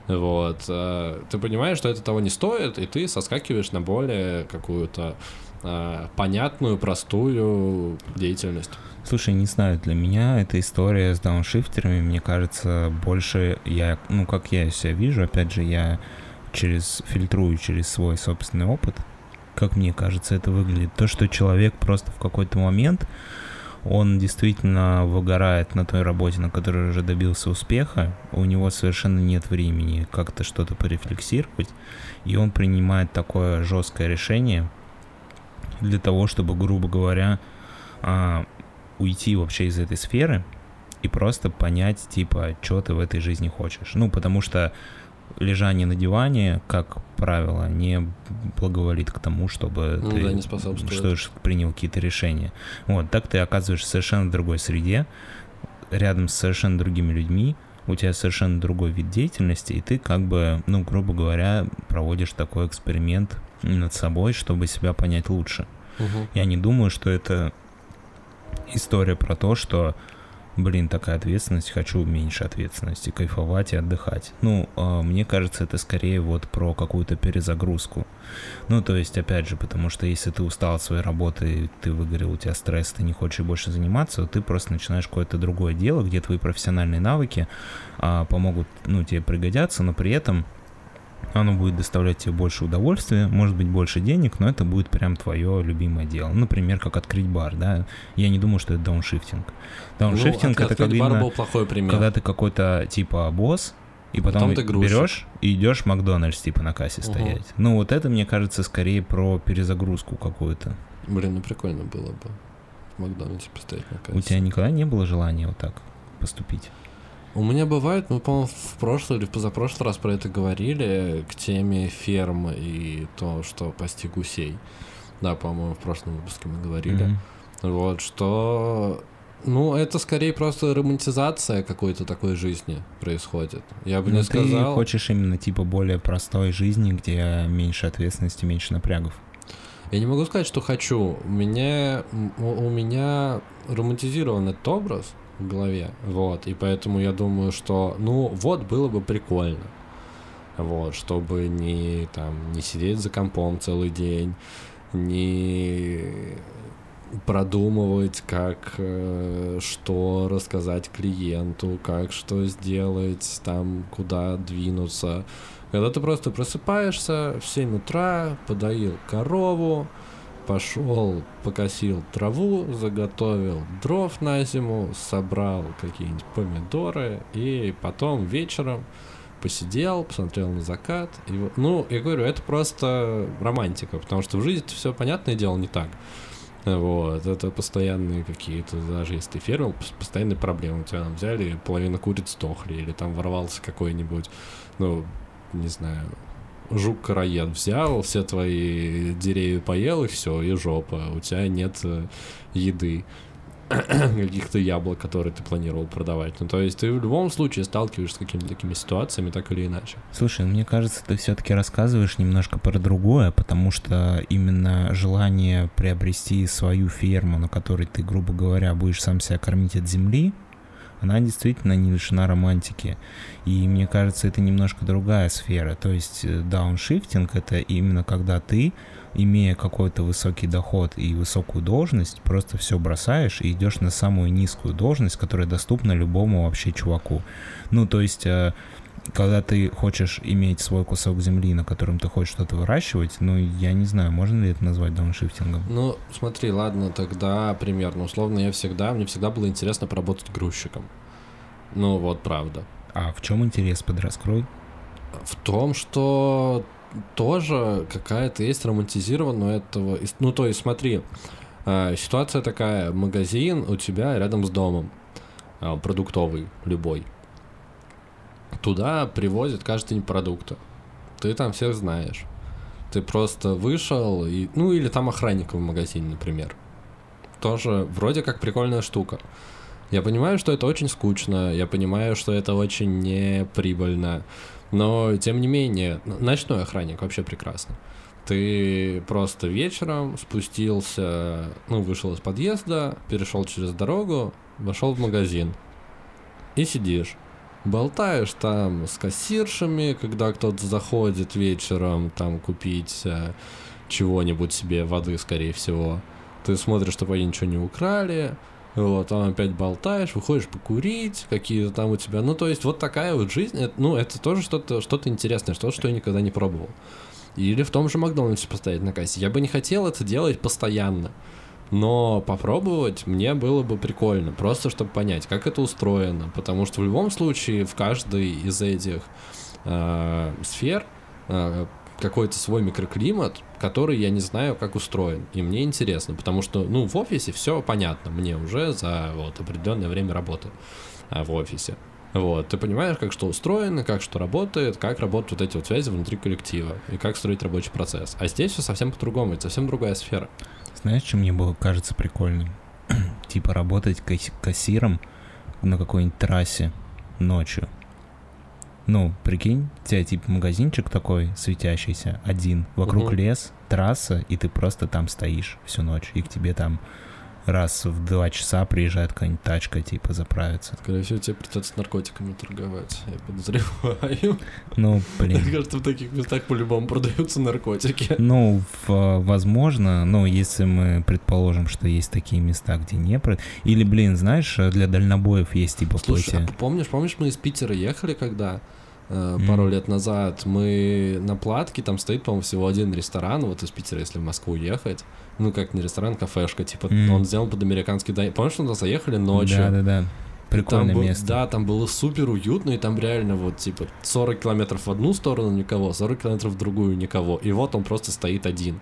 Вот. Э, ты понимаешь, что это того не стоит, и ты соскакиваешь на более какую-то э, понятную, простую деятельность. Слушай, не знаю, для меня эта история с дауншифтерами, мне кажется, больше я, ну, как я себя вижу, опять же, я через фильтрую через свой собственный опыт, как мне кажется, это выглядит. То, что человек просто в какой-то момент он действительно выгорает на той работе, на которой уже добился успеха, у него совершенно нет времени как-то что-то порефлексировать, и он принимает такое жесткое решение для того, чтобы, грубо говоря, а, уйти вообще из этой сферы и просто понять, типа, что ты в этой жизни хочешь. Ну, потому что лежание на диване, как правило, не благоволит к тому, чтобы Ну ты да, не что ж принял какие-то решения. Вот, так ты оказываешься в совершенно другой среде, рядом с совершенно другими людьми, у тебя совершенно другой вид деятельности, и ты как бы, ну, грубо говоря, проводишь такой эксперимент над собой, чтобы себя понять лучше. Мгм. Я не думаю, что это история про то, что, блин, такая ответственность, хочу меньше ответственности, кайфовать и отдыхать. Ну, а, мне кажется, это скорее вот про какую-то перезагрузку. Ну, то есть, опять же, потому что если ты устал от своей работы, ты выгорел, у тебя стресс, ты не хочешь больше заниматься, ты просто начинаешь какое-то другое дело, где твои профессиональные навыки а, помогут, ну, тебе пригодятся, но при этом оно будет доставлять тебе больше удовольствия, может быть, больше денег, но это будет прям твое любимое дело. Например, как открыть бар, да. Я не думаю, что это дауншифтинг. Дауншифтинг ну, это когда, бар был плохой пример. когда ты какой-то типа босс, и потом, Потом ты берешь и идешь в Макдональдс типа на кассе Мгм. стоять. Ну вот это, мне кажется, скорее про перезагрузку какую-то. Блин, ну прикольно было бы в Макдональдсе постоять на кассе. У тебя никогда не было желания вот так поступить? У меня бывает, мы, по-моему, в прошлый или позапрошлый раз про это говорили, к теме ферм и то, что пасти гусей. Да, по-моему, в прошлом выпуске мы говорили. Мгм. Вот, что... Ну, это скорее просто романтизация какой-то такой жизни происходит. Я бы Ну, не ты сказал... хочешь именно типа более простой жизни, где меньше ответственности, меньше напрягов. Я не могу сказать, что хочу. У меня, у меня романтизирован этот образ в голове, вот, и поэтому я думаю, что, ну, вот было бы прикольно, вот, чтобы не там не сидеть за компом целый день, не продумывать, как э, что рассказать клиенту, как что сделать, там, куда двинуться. Когда ты просто просыпаешься в 7 утра, подоил корову, пошел, покосил траву, заготовил дров на зиму, собрал какие-нибудь помидоры, и потом вечером посидел, посмотрел на закат. И ну, я говорю, это просто романтика, потому что в жизни все понятное дело не так. Вот, это постоянные какие-то, даже если ты фермер, пос- постоянные проблемы. У тебя там взяли, половина куриц сдохли, или там ворвался какой-нибудь, ну, не знаю, жук-караед взял, все твои деревья поел, и все, и жопа. У тебя нет э, еды, каких-то яблок, которые ты планировал продавать. Ну, то есть ты в любом случае сталкиваешься с какими-то такими ситуациями, так или иначе. Слушай, ну, мне кажется, ты все-таки рассказываешь немножко про другое, потому что именно желание приобрести свою ферму, на которой ты, грубо говоря, будешь сам себя кормить от земли, она действительно не лишена романтики. И мне кажется, это немножко другая сфера. То есть э, дауншифтинг — это именно когда ты, имея какой-то высокий доход и высокую должность, просто все бросаешь и идешь на самую низкую должность, которая доступна любому вообще чуваку. Ну, то есть э, когда ты хочешь иметь свой кусок земли, на котором ты хочешь что-то выращивать, ну, я не знаю, можно ли это назвать дауншифтингом? Ну, смотри, ладно, тогда примерно. Условно, я всегда, мне всегда было интересно поработать грузчиком. Ну, вот правда. А в чем интерес, подраскрой? В том, что тоже какая-то есть романтизированная этого. Ну, то есть, смотри, э, ситуация такая: магазин у тебя рядом с домом, э, продуктовый, любой. Туда привозят каждый день продукты. Ты там всех знаешь. Ты просто вышел, и, ну или там охранник в магазине, например. Тоже вроде как прикольная штука. Я понимаю, что это очень скучно, я понимаю, что это очень неприбыльно, но тем не менее, ночной охранник вообще прекрасно. Ты просто вечером спустился, ну, вышел из подъезда, перешел через дорогу, вошел в магазин и сидишь. Болтаешь там с кассиршами, когда кто-то заходит вечером там купить э, чего-нибудь себе, воды, скорее всего. Ты смотришь, чтобы они ничего не украли, вот, там опять болтаешь, выходишь покурить, какие-то там у тебя, ну, то есть вот такая вот жизнь, ну, это тоже что-то что интересное, что-то, что я никогда не пробовал. Или в том же Макдональдсе постоять на кассе. Я бы не хотел это делать постоянно, но попробовать мне было бы прикольно, просто чтобы понять, как это устроено, потому что в любом случае в каждой из этих э, сфер э, какой-то свой микроклимат, который я не знаю, как устроен. И мне интересно, потому что, ну, в офисе все понятно мне уже за вот определенное время работы а, в офисе. Вот, ты понимаешь, как что устроено, как что работает, как работают вот эти вот связи внутри коллектива, и как строить рабочий процесс. А здесь все совсем по-другому, это совсем другая сфера. Знаешь, что мне было кажется прикольным? типа работать касс- кассиром на какой-нибудь трассе ночью. Ну, прикинь, у тебя типа магазинчик такой светящийся, один, вокруг Мгм. лес, трасса, и ты просто там стоишь всю ночь, и к тебе там раз в два часа приезжает какая-нибудь тачка, типа, заправиться. Скорее всего, тебе придется наркотиками торговать, я подозреваю. Ну, Мне блин. кажется, в таких местах по-любому продаются наркотики. Ну, в- возможно, ну, если мы предположим, что есть такие места, где не. Или, блин, знаешь, для дальнобоев есть типа Слушай, а помнишь, помнишь, мы из Питера ехали когда? Мгм. пару лет назад мы на платке, там стоит, по-моему, всего один ресторан, вот из Питера, если в Москву ехать, ну, как не ресторан, кафешка, типа, Мгм. он сделан под американский дайнинг. Помнишь, мы туда заехали ночью? Да-да-да. Прикольное там был- место. Да, там было супер уютно, и там реально вот, типа, 40 километров в одну сторону никого, 40 километров в другую никого, и вот он просто стоит один.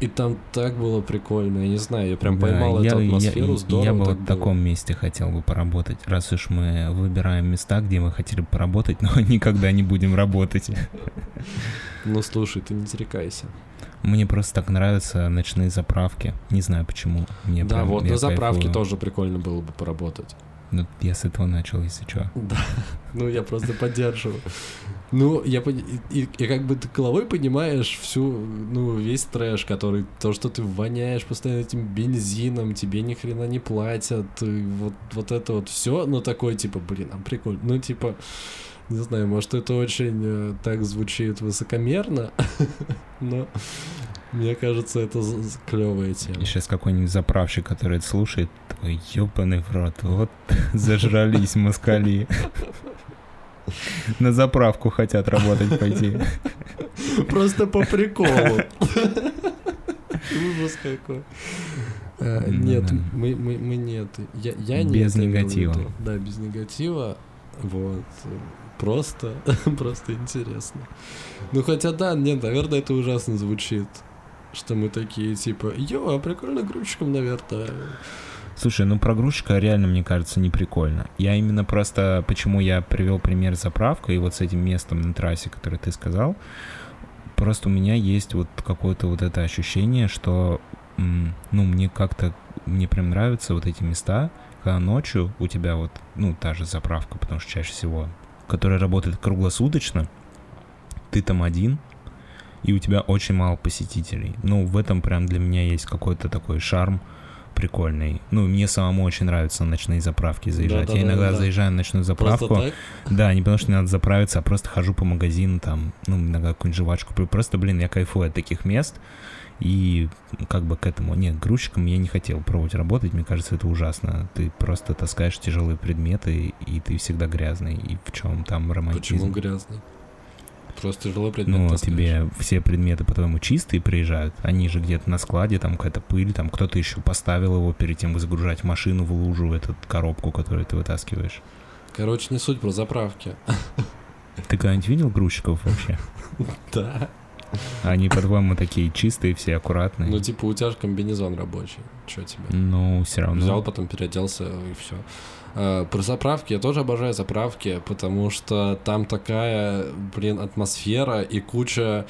И там так было прикольно, я не знаю, я прям Да, поймал я, эту атмосферу, я- здорово Я бы так вот в таком месте хотел бы поработать, раз уж мы выбираем места, где мы хотели бы поработать, но никогда не будем работать. Ну, слушай, ты не зарекайся. Мне просто так нравятся ночные заправки. Не знаю почему. Мне да, прям- вот на заправке кайфую. тоже прикольно было бы поработать. Ну, я с этого начал, если что. Да, ну я просто поддерживаю. Ну, я пони- и, и- и как бы ты головой понимаешь всю, ну, весь трэш, который, то, что ты воняешь постоянно этим бензином, тебе ни хрена не платят, и вот, вот это вот все, ну, такой, типа, блин, а прикольно, ну, типа, не знаю, может, это очень э, так звучит высокомерно, но мне кажется, это клевая тема. И сейчас какой-нибудь заправщик, который это слушает, такой, ёбаный в рот, вот зажрались москали. На заправку хотят работать пойти. Просто по приколу. Ужас какой. Э, Нет, мы, мы, мы нет. Я, я не Без негатива. Да, без негатива. Вот. Просто, просто интересно. Ну хотя да, нет, наверное, это ужасно звучит. Что мы такие, типа, йо, а прикольно грузчиком, наверное. Слушай, ну про грузчика реально, мне кажется, не прикольно. Я именно просто, почему я привел пример с заправкой и вот с этим местом на трассе, который ты сказал, просто у меня есть вот какое-то вот это ощущение, что, ну, мне как-то, мне прям нравятся вот эти места, когда ночью у тебя вот, ну, та же заправка, потому что чаще всего, которая работает круглосуточно, ты там один, и у тебя очень мало посетителей. Ну, в этом прям для меня есть какой-то такой шарм, прикольный. Ну, мне самому очень нравится на ночные заправки заезжать. Я иногда Да-да-да-да. заезжаю на ночную заправку. Просто так? Да, не потому что мне надо заправиться, а просто хожу по магазину, там, ну, иногда какую-нибудь жвачку. Просто, блин, я кайфую от таких мест. И как бы к этому... Нет, грузчиком я не хотел пробовать работать, мне кажется, это ужасно. Ты просто таскаешь тяжелые предметы, и ты всегда грязный. И в чем там романтизм? Почему грязный? Просто тяжело предмет Ну, таскаешь. тебе все предметы, по-твоему, чистые приезжают, они же где-то на складе, там какая-то пыль, там кто-то еще поставил его перед тем, как загружать в машину, в лужу, эту коробку, которую ты вытаскиваешь. Короче, не суть про заправки. Ты когда-нибудь видел грузчиков вообще? Да. Они, по-твоему, такие чистые, все аккуратные? Ну, типа, у тебя же комбинезон рабочий. Че тебе? Ну, все равно. Взял, потом переоделся и все. Про заправки я тоже обожаю заправки, потому что там такая, блин, атмосфера и куча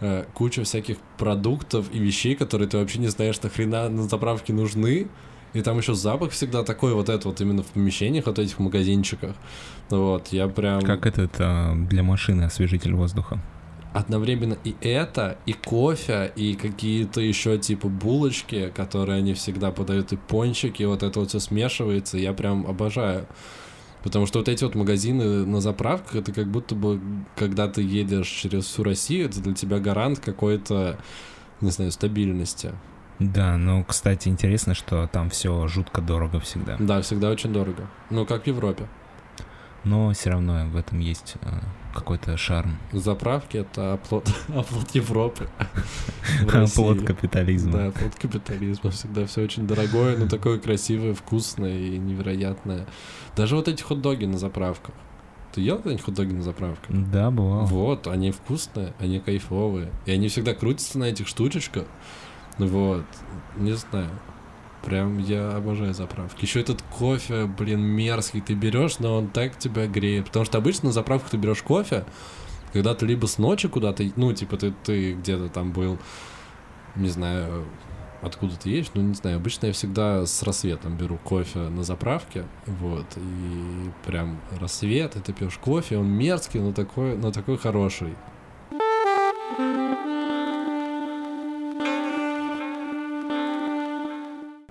э, куча всяких продуктов и вещей, которые ты вообще не знаешь, нахрена на заправке нужны. И там еще запах всегда такой вот это вот именно в помещениях, вот этих магазинчиках. Вот, я прям... Как этот а, для машины освежитель воздуха. Одновременно и это, и кофе, и какие-то еще типа булочки, которые они всегда подают, и пончики, вот это вот все смешивается, я прям обожаю. Потому что вот эти вот магазины на заправках, это как будто бы, когда ты едешь через всю Россию, это для тебя гарант какой-то, не знаю, стабильности. Да, ну, кстати, интересно, что там все жутко дорого всегда. Да, всегда очень дорого. Ну, как в Европе. Но все равно в этом есть а, какой-то шарм. Заправки — это оплот, оплот Европы. Плод капитализма. Да, плод капитализма. Всегда все очень дорогое, но такое красивое, вкусное и невероятное. Даже вот эти хот-доги на заправках. Ты ел когда-нибудь хот-доги на заправках? Да, бывало. Вот, они вкусные, они кайфовые. И они всегда крутятся на этих штучечках. Вот, не знаю. Прям я обожаю заправки. Еще этот кофе, блин, мерзкий ты берешь, но он так тебя греет. Потому что обычно на заправках ты берешь кофе, когда ты либо с ночи куда-то, ну, типа ты, ты где-то там был, не знаю, откуда ты едешь, ну, не знаю, обычно я всегда с рассветом беру кофе на заправке, вот, и прям рассвет, и ты пьешь кофе, он мерзкий, но такой, но такой хороший.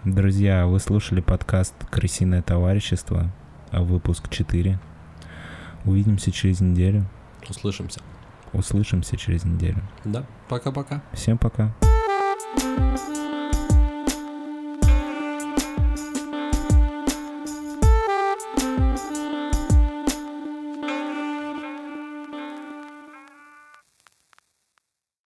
Друзья, вы слушали подкаст «Крысиное товарищество», выпуск 4. Увидимся через неделю. Услышимся. Услышимся через неделю. Да, пока-пока. Всем пока. Thank you.